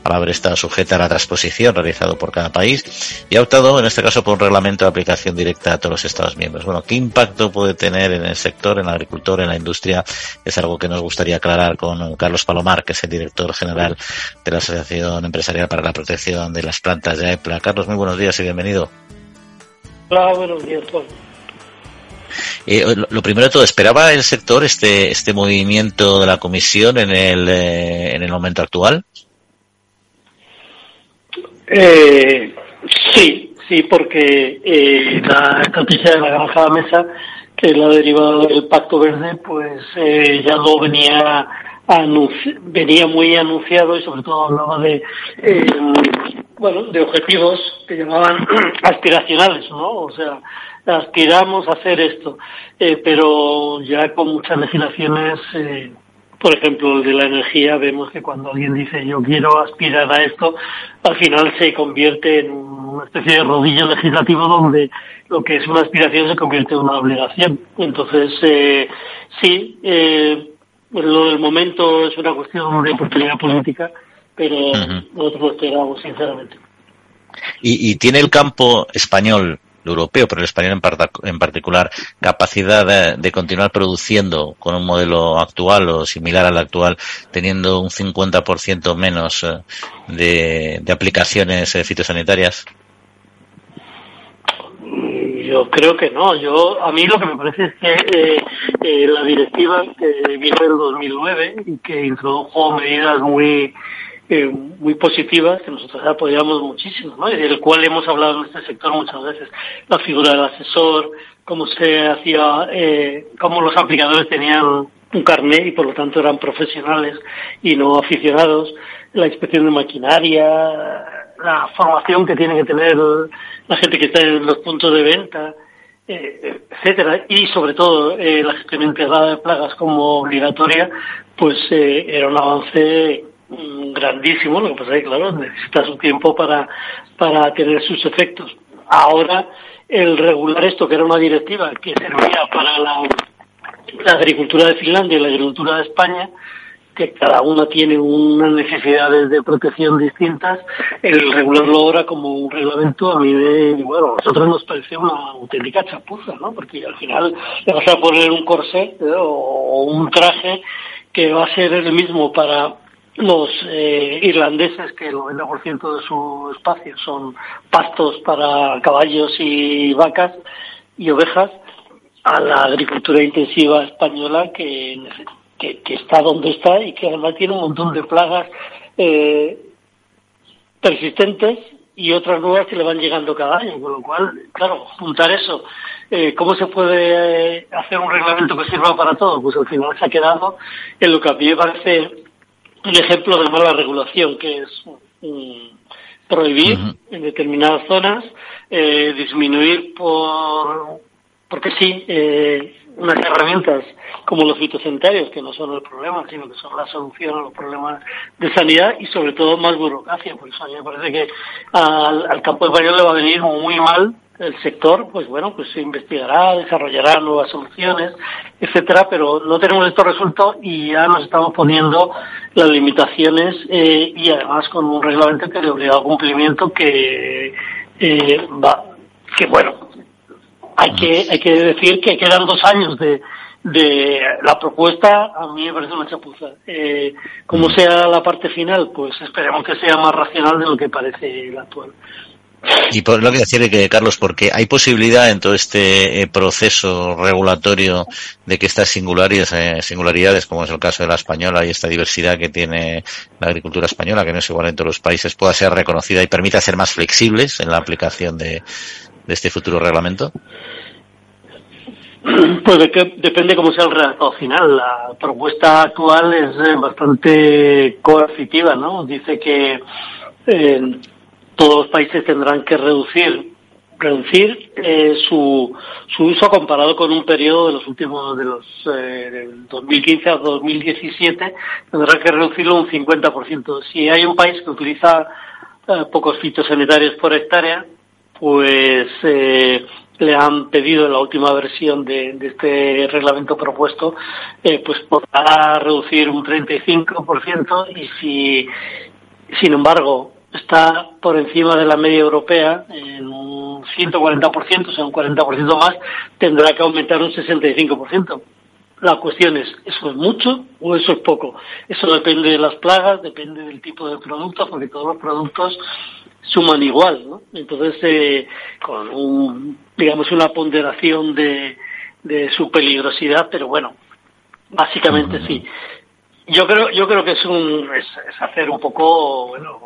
S2: al haber estado sujeta a la transposición realizada por cada país, y ha optado, en este caso, por un reglamento de aplicación directa a todos los Estados miembros. Bueno, ¿qué impacto puede tener en el sector, en la agricultura, en la industria? Es algo que nos gustaría aclarar con Carlos Palomar, que es el director general de la Asociación Empresarial para la Protección de las Plantas de AEPLA. Carlos, muy buenos días y bienvenido.
S8: Hola, buenos días,
S2: eh, lo primero de todo, ¿esperaba el sector este, este movimiento de la Comisión en el, eh, en el momento actual?
S8: Eh, sí, sí, porque eh, la estrategia de la granja mesa, que es la derivada del Pacto Verde, pues eh, ya lo venía venía muy anunciado y sobre todo hablaba de eh, bueno de objetivos que llamaban aspiracionales no o sea aspiramos a hacer esto eh, pero ya con muchas legislaciones eh, por ejemplo, el de la energía, vemos que cuando alguien dice yo quiero aspirar a esto, al final se convierte en una especie de rodillo legislativo donde lo que es una aspiración se convierte en una obligación. Entonces, eh, sí, lo del momento es una cuestión de oportunidad política, pero nosotros lo esperamos, sinceramente.
S2: ¿Y, ¿Y tiene el campo español europeo, pero el español en, particular, capacidad de, continuar produciendo con un modelo actual o similar al actual, teniendo un 50% menos eh, de, de aplicaciones eh, fitosanitarias?
S8: Yo creo que no. Yo a mí lo que me parece es que eh, la directiva que vino en 2009 y que introdujo medidas muy eh, muy positivas que nosotros apoyamos muchísimo, ¿no? y del cual hemos hablado en este sector muchas veces. La figura del asesor, cómo se hacía, eh, cómo los aplicadores tenían un carnet y por lo tanto eran profesionales y no aficionados, la inspección de maquinaria, la formación que tiene que tener la gente que está en los puntos de venta, eh, etcétera, y sobre todo eh, la gestión integrada de plagas como obligatoria, pues eh, era un avance Mm, grandísimo, lo que pasa es que, claro, necesita su tiempo para, para tener sus efectos. Ahora, el regular esto, que era una directiva que servía para la, la agricultura de Finlandia y la agricultura de España, que cada una tiene unas necesidades de protección distintas, el regularlo ahora como un reglamento a mí me, bueno, a nosotros nos parece una auténtica chapuza, ¿no? Porque al final le vas a poner un corsé o un traje que va a ser el mismo para los eh, irlandeses, que el 90% de su espacio son pastos para caballos y vacas y ovejas, a la agricultura intensiva española que, que, está donde está y que además tiene un montón de plagas eh, persistentes y otras nuevas que le van llegando cada año, con lo cual, claro, juntar eso, eh, ¿cómo se puede eh, hacer un reglamento que sirva para todo? Pues al final se ha quedado en lo que a mí me parece un ejemplo de mala regulación, que es prohibir en determinadas zonas, eh, disminuir por, porque sí, eh, unas herramientas como los fitosanitarios, que no son el problema, sino que son la solución a los problemas de sanidad y sobre todo más burocracia. Por eso a mí me parece que al, al campo español le va a venir muy mal el sector, pues bueno, pues se investigará, desarrollará nuevas soluciones, etcétera, pero no tenemos estos resultados y ya nos estamos poniendo las limitaciones eh, y además con un reglamento que le obliga al cumplimiento que eh, va, que bueno, hay que hay que decir que quedan dos años de de la propuesta a mí me parece una chapuza. Eh, como sea la parte final, pues esperemos que sea más racional de lo que parece la actual.
S2: Y por lo que decir que Carlos, porque hay posibilidad en todo este eh, proceso regulatorio de que estas singularidades, eh, singularidades, como es el caso de la española y esta diversidad que tiene la agricultura española, que no es igual en todos los países, pueda ser reconocida y permita ser más flexibles en la aplicación de, este futuro reglamento?
S8: Pues de que, depende cómo sea el redactado final. La propuesta actual es eh, bastante coercitiva, ¿no? Dice que eh, todos los países tendrán que reducir reducir eh, su, su uso comparado con un periodo de los últimos de los eh, del 2015 a 2017 tendrán que reducirlo un 50%. Si hay un país que utiliza eh, pocos fitosanitarios por hectárea, pues eh, le han pedido en la última versión de, este reglamento propuesto, eh, pues podrá reducir un 35% y si, sin embargo, está por encima de la media europea en un 140%, o sea, un 40% más, tendrá que aumentar un 65%. La cuestión es, ¿eso es mucho o eso es poco? Eso depende de las plagas, depende del tipo de producto, porque todos los productos suman igual, ¿no? Entonces, eh, con un, digamos, una ponderación de, de su peligrosidad, pero bueno, básicamente sí. Yo creo, yo creo que es un, es, es hacer un poco, bueno,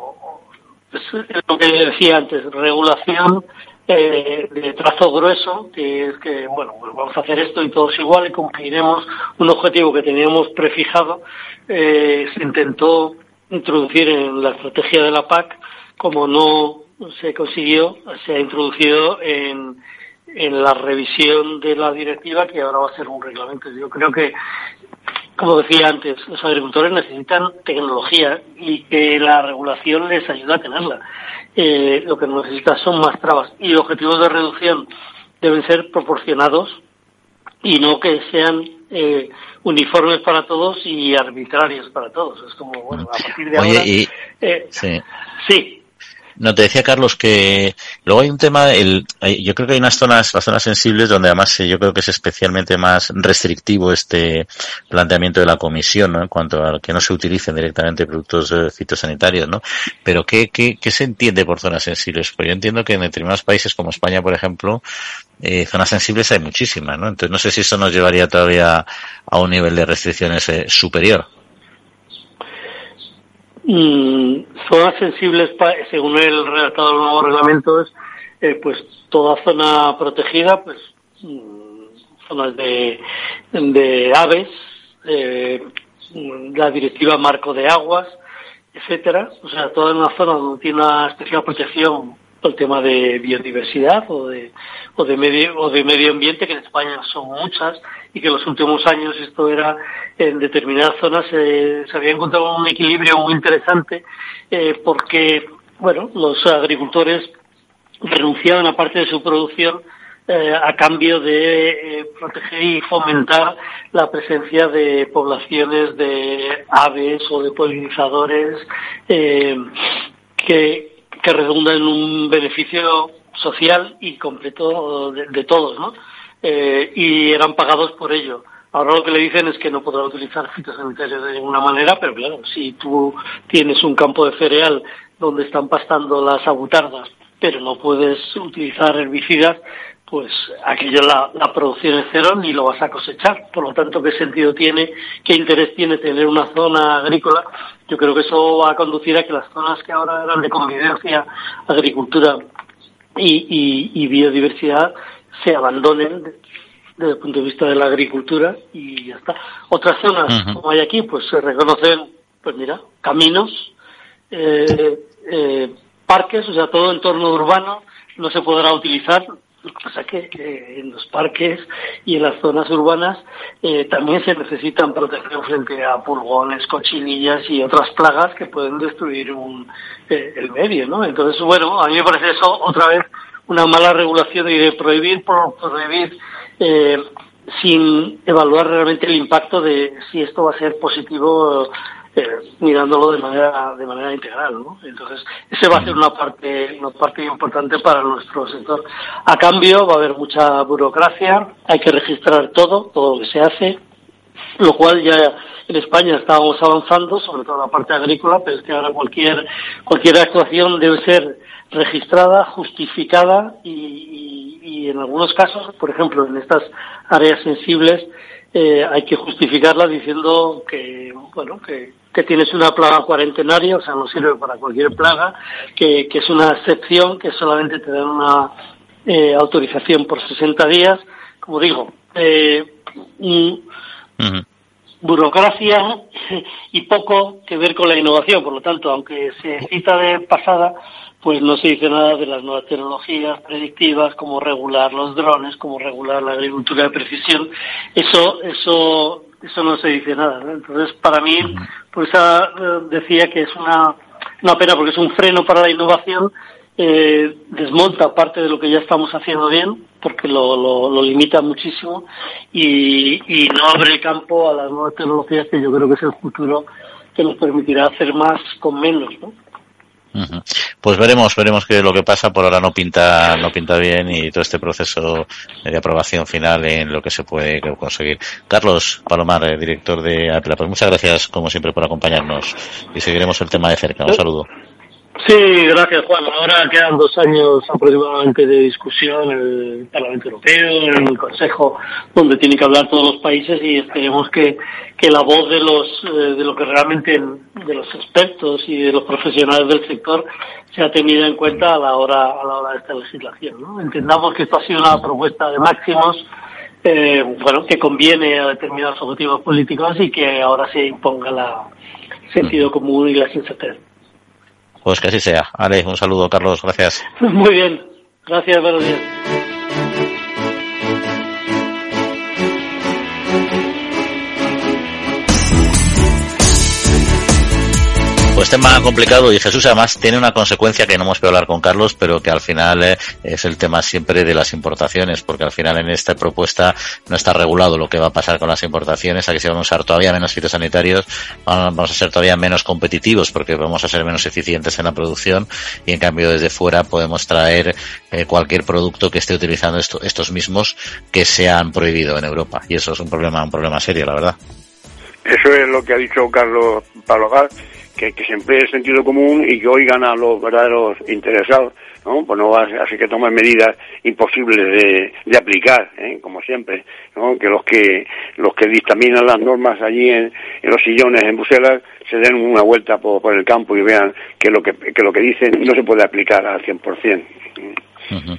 S8: es lo que decía antes, regulación eh, de trazo grueso, que es que, bueno, pues vamos a hacer esto y todos igual y cumpliremos un objetivo que teníamos prefijado, eh, se intentó introducir en la estrategia de la PAC, como no se consiguió, se ha introducido en, en la revisión de la directiva que ahora va a ser un reglamento. Yo creo que, como decía antes, los agricultores necesitan tecnología y que la regulación les ayuda a tenerla. Eh, lo que necesitan son más trabas y objetivos de reducción deben ser proporcionados y no que sean eh, uniformes para todos y arbitrarios para todos. Es como, bueno, a partir de ahora...
S2: Eh, sí.
S8: sí.
S2: No, te decía Carlos que luego hay un tema, el, yo creo que hay unas zonas, las zonas sensibles donde además yo creo que es especialmente más restrictivo este planteamiento de la comisión, ¿no? En cuanto a que no se utilicen directamente productos eh, fitosanitarios, ¿no? Pero ¿qué, qué, qué se entiende por zonas sensibles? Pues yo entiendo que en determinados países como España, por ejemplo, eh, zonas sensibles hay muchísimas, ¿no? Entonces no sé si eso nos llevaría todavía a un nivel de restricciones eh, superior.
S8: Mm, zonas sensibles, según el redactado del nuevo reglamento, es eh, pues toda zona protegida, pues mm, zonas de, de aves, eh, la directiva marco de aguas, etcétera, o sea, toda una zona donde tiene una especial protección el tema de biodiversidad o de, o de medio o de medio ambiente que en España son muchas y que en los últimos años esto era en determinadas zonas eh, se había encontrado un equilibrio muy interesante eh, porque bueno los agricultores renunciaban a parte de su producción eh, a cambio de proteger y fomentar la presencia de poblaciones de aves o de polinizadores que que redunda en un beneficio social y completo de, todos, ¿no? Eh, y eran pagados por ello. Ahora lo que le dicen es que no podrá utilizar fitosanitarios de ninguna manera, pero claro, si tú tienes un campo de cereal donde están pastando las abutardas, pero no puedes utilizar herbicidas, pues aquello la, la producción es cero ni lo vas a cosechar. Por lo tanto, ¿qué sentido tiene, qué interés tiene tener una zona agrícola? Yo creo que eso va a conducir a que las zonas que ahora eran de convivencia, agricultura y, y, biodiversidad se abandonen desde el punto de vista de la agricultura y ya está. Otras zonas, como hay aquí, pues se reconocen, pues mira, caminos, eh, eh, parques, o sea, todo entorno urbano no se podrá utilizar lo que pasa es que, en los parques y en las zonas urbanas eh, también se necesitan protección frente a pulgones, cochinillas y otras plagas que pueden destruir un, eh, el medio, ¿no? Entonces, bueno, a mí me parece eso otra vez una mala regulación y de prohibir por prohibir eh, sin evaluar realmente el impacto de si esto va a ser positivo eh, mirándolo de manera de manera integral ¿no? entonces ese va a ser una parte una parte importante para nuestro sector a cambio va a haber mucha burocracia hay que registrar todo todo lo que se hace lo cual ya en España estábamos avanzando sobre todo la parte agrícola pero es que ahora cualquier cualquier actuación debe ser registrada justificada y, en algunos casos por ejemplo en estas áreas sensibles eh, hay que justificarla diciendo que bueno que que tienes una plaga cuarentenaria, o sea, no sirve para cualquier plaga, que, que es una excepción, que solamente te dan una eh, autorización por 60 días. Como digo, eh, burocracia y poco que ver con la innovación. Por lo tanto, aunque se cita de pasada, pues no se dice nada de las nuevas tecnologías predictivas, como regular los drones, como regular la agricultura de precisión. Eso, eso eso no se dice nada. Entonces, para mí, pues decía que es una, una pena porque es un freno para la innovación, eh, desmonta parte de lo que ya estamos haciendo bien, porque lo, lo, limita muchísimo, y, y no abre campo a las nuevas tecnologías que yo creo que es el futuro que nos permitirá hacer más con menos, ¿no?
S2: Pues veremos, veremos qué es lo que pasa. Por ahora no pinta, no pinta bien y todo este proceso de aprobación final en lo que se puede conseguir. Carlos Palomar, eh, director de Apela, pues muchas gracias como siempre por acompañarnos y seguiremos el tema de cerca. Un saludo.
S8: Sí, gracias Juan. Ahora quedan dos años aproximadamente de discusión en el Parlamento Europeo, en el Consejo, donde tienen que hablar todos los países y esperemos que, que la voz de los eh, de lo que realmente de los expertos y de los profesionales del sector sea tenida en cuenta a la hora a la hora de esta legislación. ¿no? Entendamos que esto ha sido una propuesta de máximos eh, bueno, que conviene a determinados objetivos políticos y que ahora se imponga la sentido común y la sensatez.
S2: Pues que así sea. Ale, un saludo, Carlos. Gracias.
S8: Muy bien. Gracias, buenos días.
S2: Pues tema complicado y Jesús además tiene una consecuencia que no hemos podido hablar con Carlos, pero que al final eh, es el tema siempre de las importaciones, porque al final en esta propuesta no está regulado lo que va a pasar con las importaciones, aquí se van a usar todavía menos fitosanitarios, vamos a ser todavía menos competitivos porque vamos a ser menos eficientes en la producción y en cambio desde fuera podemos traer eh, cualquier producto que esté utilizando estos mismos que se han prohibido en Europa y eso es un problema, un problema serio, la verdad.
S3: Eso es lo que ha dicho Carlos Pablo que, que se emplee el sentido común y que oigan a los verdaderos interesados, ¿no? Pues no así que tomen medidas imposibles de, de aplicar, ¿eh? como siempre, ¿no? Que los que los que dictaminan las normas allí en, en los sillones en Bruselas se den una vuelta por, por el campo y vean que lo que, que lo que dicen no se puede aplicar al 100%. Uh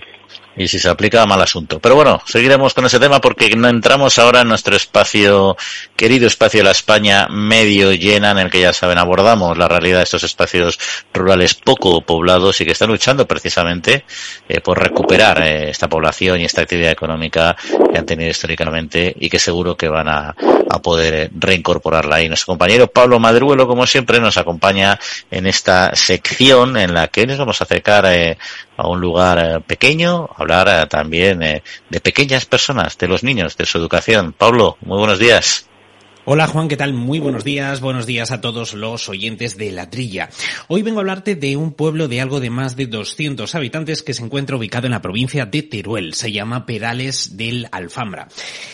S2: y si se aplica, mal asunto. Pero bueno, seguiremos con ese tema porque entramos ahora en nuestro espacio, querido espacio de la España medio llena, en el que ya saben, abordamos la realidad de estos espacios rurales poco poblados y que están luchando precisamente eh, por recuperar eh, esta población y esta actividad económica que han tenido históricamente y que seguro que van a, a poder eh, reincorporarla ahí. Nuestro compañero Pablo Madruelo, como siempre, nos acompaña en esta sección en la que nos vamos a acercar a un lugar pequeño, hablar eh, también eh, de pequeñas personas, de los niños, de su educación. Pablo, muy buenos días.
S9: Hola Juan, ¿qué tal? Muy buenos días, buenos días a todos los oyentes de La Trilla. Hoy vengo a hablarte de un pueblo de algo de más de 200 habitantes que se encuentra ubicado en la provincia de Teruel. Se llama Perales del Alfambra.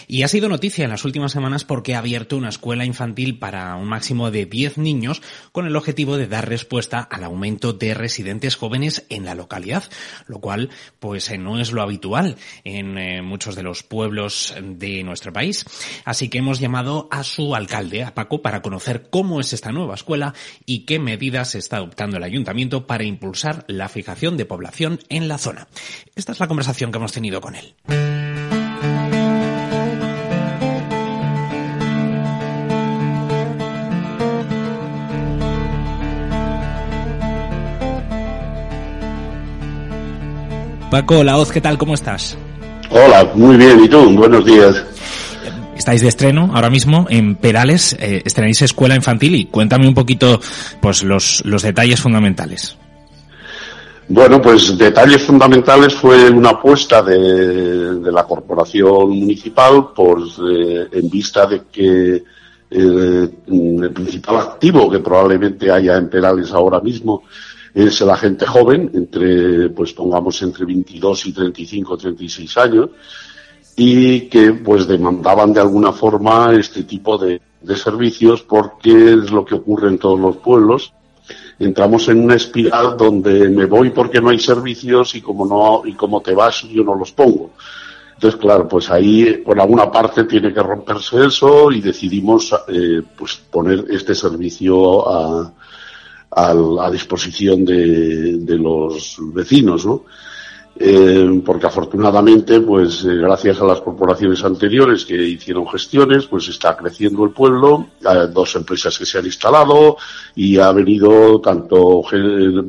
S9: Y ha sido noticia en las últimas semanas porque ha abierto una escuela infantil para un máximo de 10 niños con el objetivo de dar respuesta al aumento de residentes jóvenes en la localidad, lo cual pues eh, no es lo habitual en eh, muchos de los pueblos de nuestro país. Así que hemos llamado a su alcalde, a Paco, para conocer cómo es esta nueva escuela y qué medidas está adoptando el ayuntamiento para impulsar la fijación de población en la zona. Esta es la conversación que hemos tenido con él. Paco Laoz, ¿qué tal? ¿Cómo estás?
S10: Hola, muy bien. ¿Y tú? Buenos días.
S9: Estáis de estreno ahora mismo en Perales, eh, estrenáis Escuela Infantil y cuéntame un poquito pues los, los detalles fundamentales.
S10: Bueno, pues detalles fundamentales fue una apuesta de, de la corporación municipal pues, eh, en vista de que eh, el principal activo que probablemente haya en Perales ahora mismo es la gente joven, entre, pues pongamos entre 22 y 35, 36 años, y que pues demandaban de alguna forma este tipo de, de servicios porque es lo que ocurre en todos los pueblos. Entramos en una espiral donde me voy porque no hay servicios y como no y como te vas yo no los pongo. Entonces, claro, pues ahí por alguna parte tiene que romperse eso y decidimos eh, pues poner este servicio a, a, a disposición de, de los vecinos, ¿no? Eh, porque afortunadamente, pues eh, gracias a las corporaciones anteriores que hicieron gestiones, pues está creciendo el pueblo, hay dos empresas que se han instalado y ha venido tanto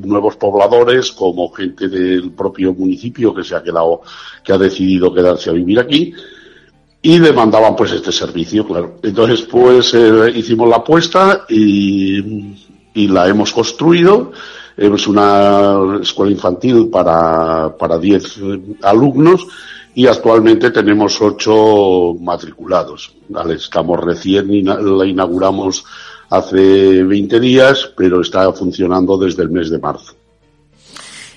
S10: nuevos pobladores como gente del propio municipio que se ha quedado, que ha decidido quedarse a vivir aquí y demandaban pues este servicio, claro. Entonces pues eh, hicimos la apuesta y, y la hemos construido es una escuela infantil para, para 10 alumnos y actualmente tenemos 8 matriculados. Estamos recién, la inauguramos hace 20 días, pero está funcionando desde el mes de marzo.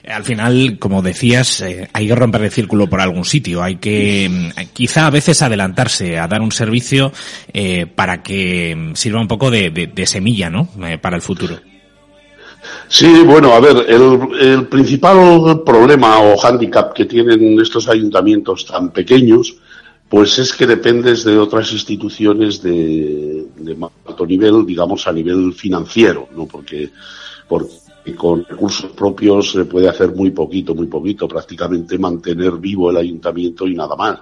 S9: Al final, como decías, eh, hay que romper el círculo por algún sitio. Hay que, mm, quizá a veces adelantarse a dar un servicio eh, para que sirva un poco de, de, de semilla, ¿no? Eh, para el futuro.
S10: Sí, bueno, a ver, el, principal problema o hándicap que tienen estos ayuntamientos tan pequeños, pues es que dependes de otras instituciones de, alto nivel, digamos a nivel financiero, ¿no? Porque, porque con recursos propios se puede hacer muy poquito, muy poquito, prácticamente mantener vivo el ayuntamiento y nada más.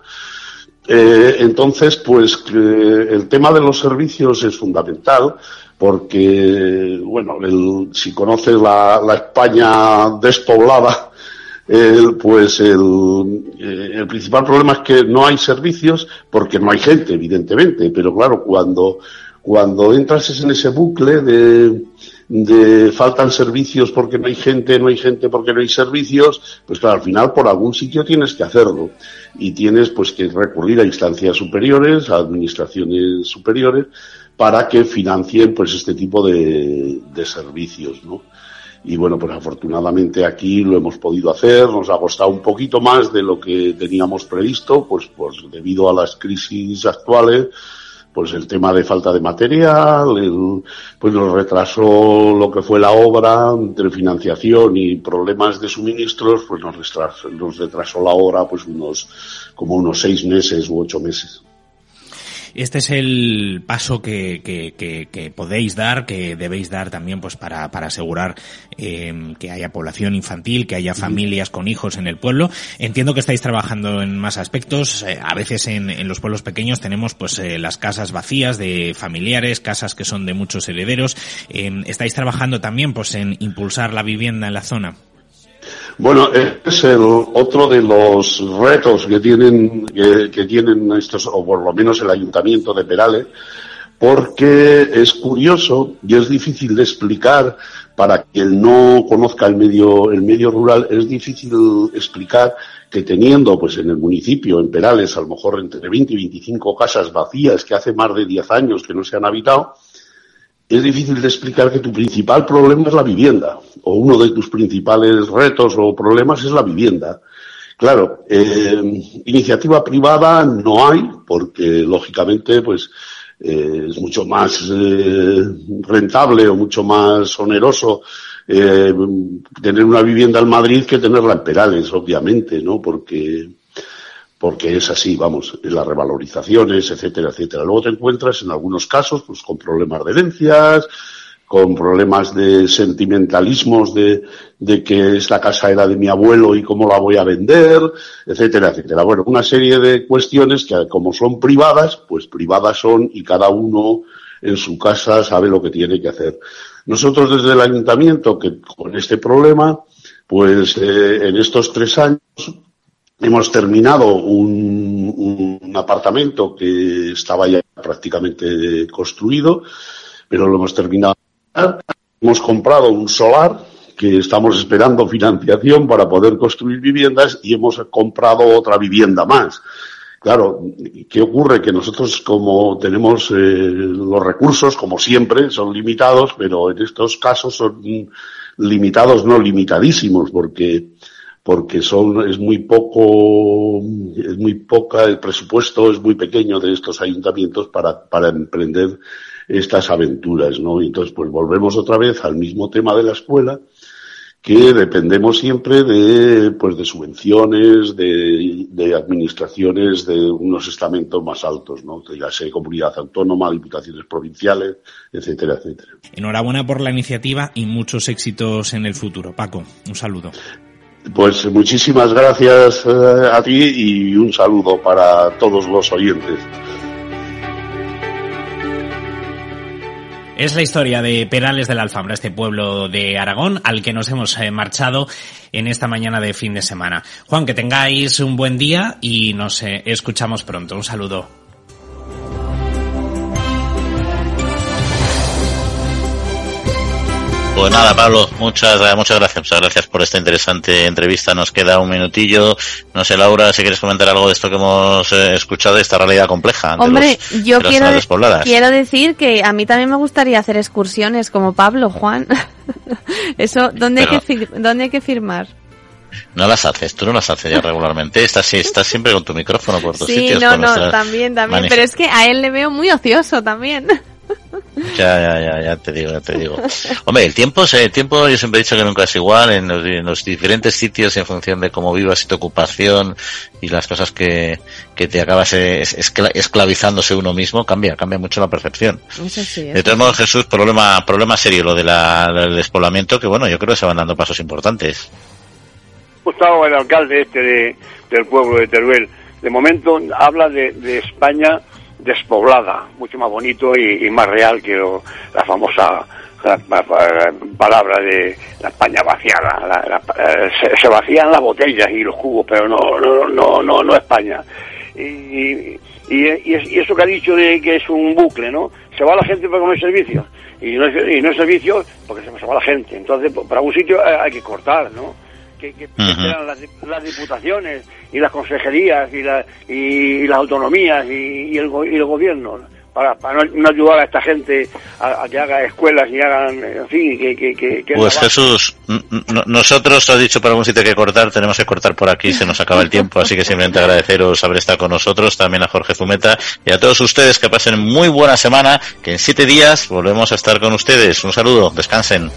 S10: Eh, entonces, pues el tema de los servicios es fundamental porque, bueno, si conoces la, España despoblada, pues el, eh, el, principal problema es que no hay servicios porque no hay gente, evidentemente, pero claro, cuando, cuando entras en ese bucle de, de faltan servicios porque no hay gente, no hay gente porque no hay servicios, pues claro, al final por algún sitio tienes que hacerlo. Y tienes pues que recurrir a instancias superiores, a administraciones superiores para que financien pues este tipo de, servicios, ¿no? Y bueno, pues afortunadamente aquí lo hemos podido hacer, nos ha costado un poquito más de lo que teníamos previsto, pues, pues debido a las crisis actuales, pues el tema de falta de material, pues nos retrasó lo que fue la obra, entre financiación y problemas de suministros, pues nos retrasó, nos retrasó la obra pues unos, como unos seis meses u ocho meses.
S9: Este es el paso que, que, podéis dar, que debéis dar también pues para, para asegurar eh, que haya población infantil, que haya familias con hijos en el pueblo. Entiendo que estáis trabajando en más aspectos. Eh, a veces en, en, los pueblos pequeños tenemos pues eh, las casas vacías de familiares, casas que son de muchos herederos. estáis trabajando también pues en impulsar la vivienda en la zona.
S10: Bueno, es el otro de los retos que tienen, que, tienen estos, o por lo menos el ayuntamiento de Perales, porque es curioso y es difícil de explicar para quien no conozca el medio, el medio rural, es difícil explicar que teniendo, pues en el municipio, en Perales, a lo mejor entre 20 y 25 casas vacías que hace más de 10 años que no se han habitado, es difícil de explicar que tu principal problema es la vivienda, o uno de tus principales retos o problemas es la vivienda. Claro, eh, iniciativa privada no hay, porque lógicamente, pues, eh, es mucho más eh, rentable o mucho más oneroso tener una vivienda en Madrid que tenerla en Perales, obviamente, ¿no? Porque porque es así, vamos, las revalorizaciones, etcétera, etcétera. Luego te encuentras en algunos casos pues con problemas de herencias, con problemas de sentimentalismos de, de que esta casa era de mi abuelo y cómo la voy a vender, etcétera, etcétera. Bueno, una serie de cuestiones que como son privadas, pues privadas son y cada uno en su casa sabe lo que tiene que hacer. Nosotros desde el ayuntamiento, que con este problema, pues eh, en estos tres años Hemos terminado un, apartamento que estaba ya prácticamente construido, pero lo hemos terminado. Hemos comprado un solar que estamos esperando financiación para poder construir viviendas y hemos comprado otra vivienda más. Claro, ¿qué ocurre? Que nosotros como tenemos eh, los recursos, como siempre, son limitados, pero en estos casos son limitados, no limitadísimos, porque porque son es muy poco es muy poca el presupuesto es muy pequeño de estos ayuntamientos para para emprender estas aventuras no entonces pues volvemos otra vez al mismo tema de la escuela que dependemos siempre de pues de subvenciones de, de administraciones de unos estamentos más altos no ya sea comunidad autónoma diputaciones provinciales etcétera etcétera.
S9: Enhorabuena por la iniciativa y muchos éxitos en el futuro. Paco un saludo
S10: pues muchísimas gracias eh, a ti y un saludo para todos los oyentes.
S9: Es la historia de Perales de la Alfambra, este pueblo de Aragón al que nos hemos eh, marchado en esta mañana de fin de semana. Juan, que tengáis un buen día y nos eh, escuchamos pronto. Un saludo.
S2: Pues nada, Pablo, muchas, muchas gracias. Muchas gracias por esta interesante entrevista. Nos queda un minutillo. No sé, Laura, si quieres comentar algo de esto que hemos eh, escuchado, de esta realidad compleja.
S4: Hombre, yo quiero, quiero decir que a mí también me gustaría hacer excursiones como Pablo, Juan. Eso, ¿dónde, hay que, ¿dónde hay que firmar?
S2: No las haces, tú no las haces ya regularmente. Estás, estás siempre con tu micrófono por tus
S4: sí,
S2: sitios.
S4: no, no, también, también. Pero es que a él le veo muy ocioso también.
S2: Ya, ya, ya, ya te digo, ya te digo. Hombre, el tiempo, el tiempo yo siempre he dicho que nunca es igual en los, diferentes sitios en función de cómo vivas y tu ocupación y las cosas que, que te acabas esclavizándose uno mismo, cambia, cambia mucho la percepción. de todos modos, Jesús, problema, problema serio lo de la, del despoblamiento, que bueno, yo creo que se van dando pasos importantes.
S3: Gustavo, el alcalde este de, del pueblo de Teruel, de momento habla de, de España despoblada, mucho más bonito y, más real que la famosa palabra de la España vaciada. Eh, se, vacían las botellas y los cubos, pero no, no, no, no, no España. Y, y, eso que ha dicho de que es un bucle, ¿no? Se va la gente para comer servicios y no es, y no es servicio porque se va la gente. Entonces, para algún sitio hay que cortar, ¿no? Que, que las, diputaciones y las consejerías y, la, y, las autonomías y, el, y el gobierno para, para no, ayudar a esta gente a, que haga escuelas y hagan, en fin, que... que, que
S2: pues Jesús, nosotros, has dicho para algún sitio que cortar, tenemos que cortar por aquí, se nos acaba el tiempo, así que simplemente agradeceros haber estado con nosotros, también a Jorge Zumeta y a todos ustedes que pasen muy buena semana, que en siete días volvemos a estar con ustedes. Un saludo, descansen.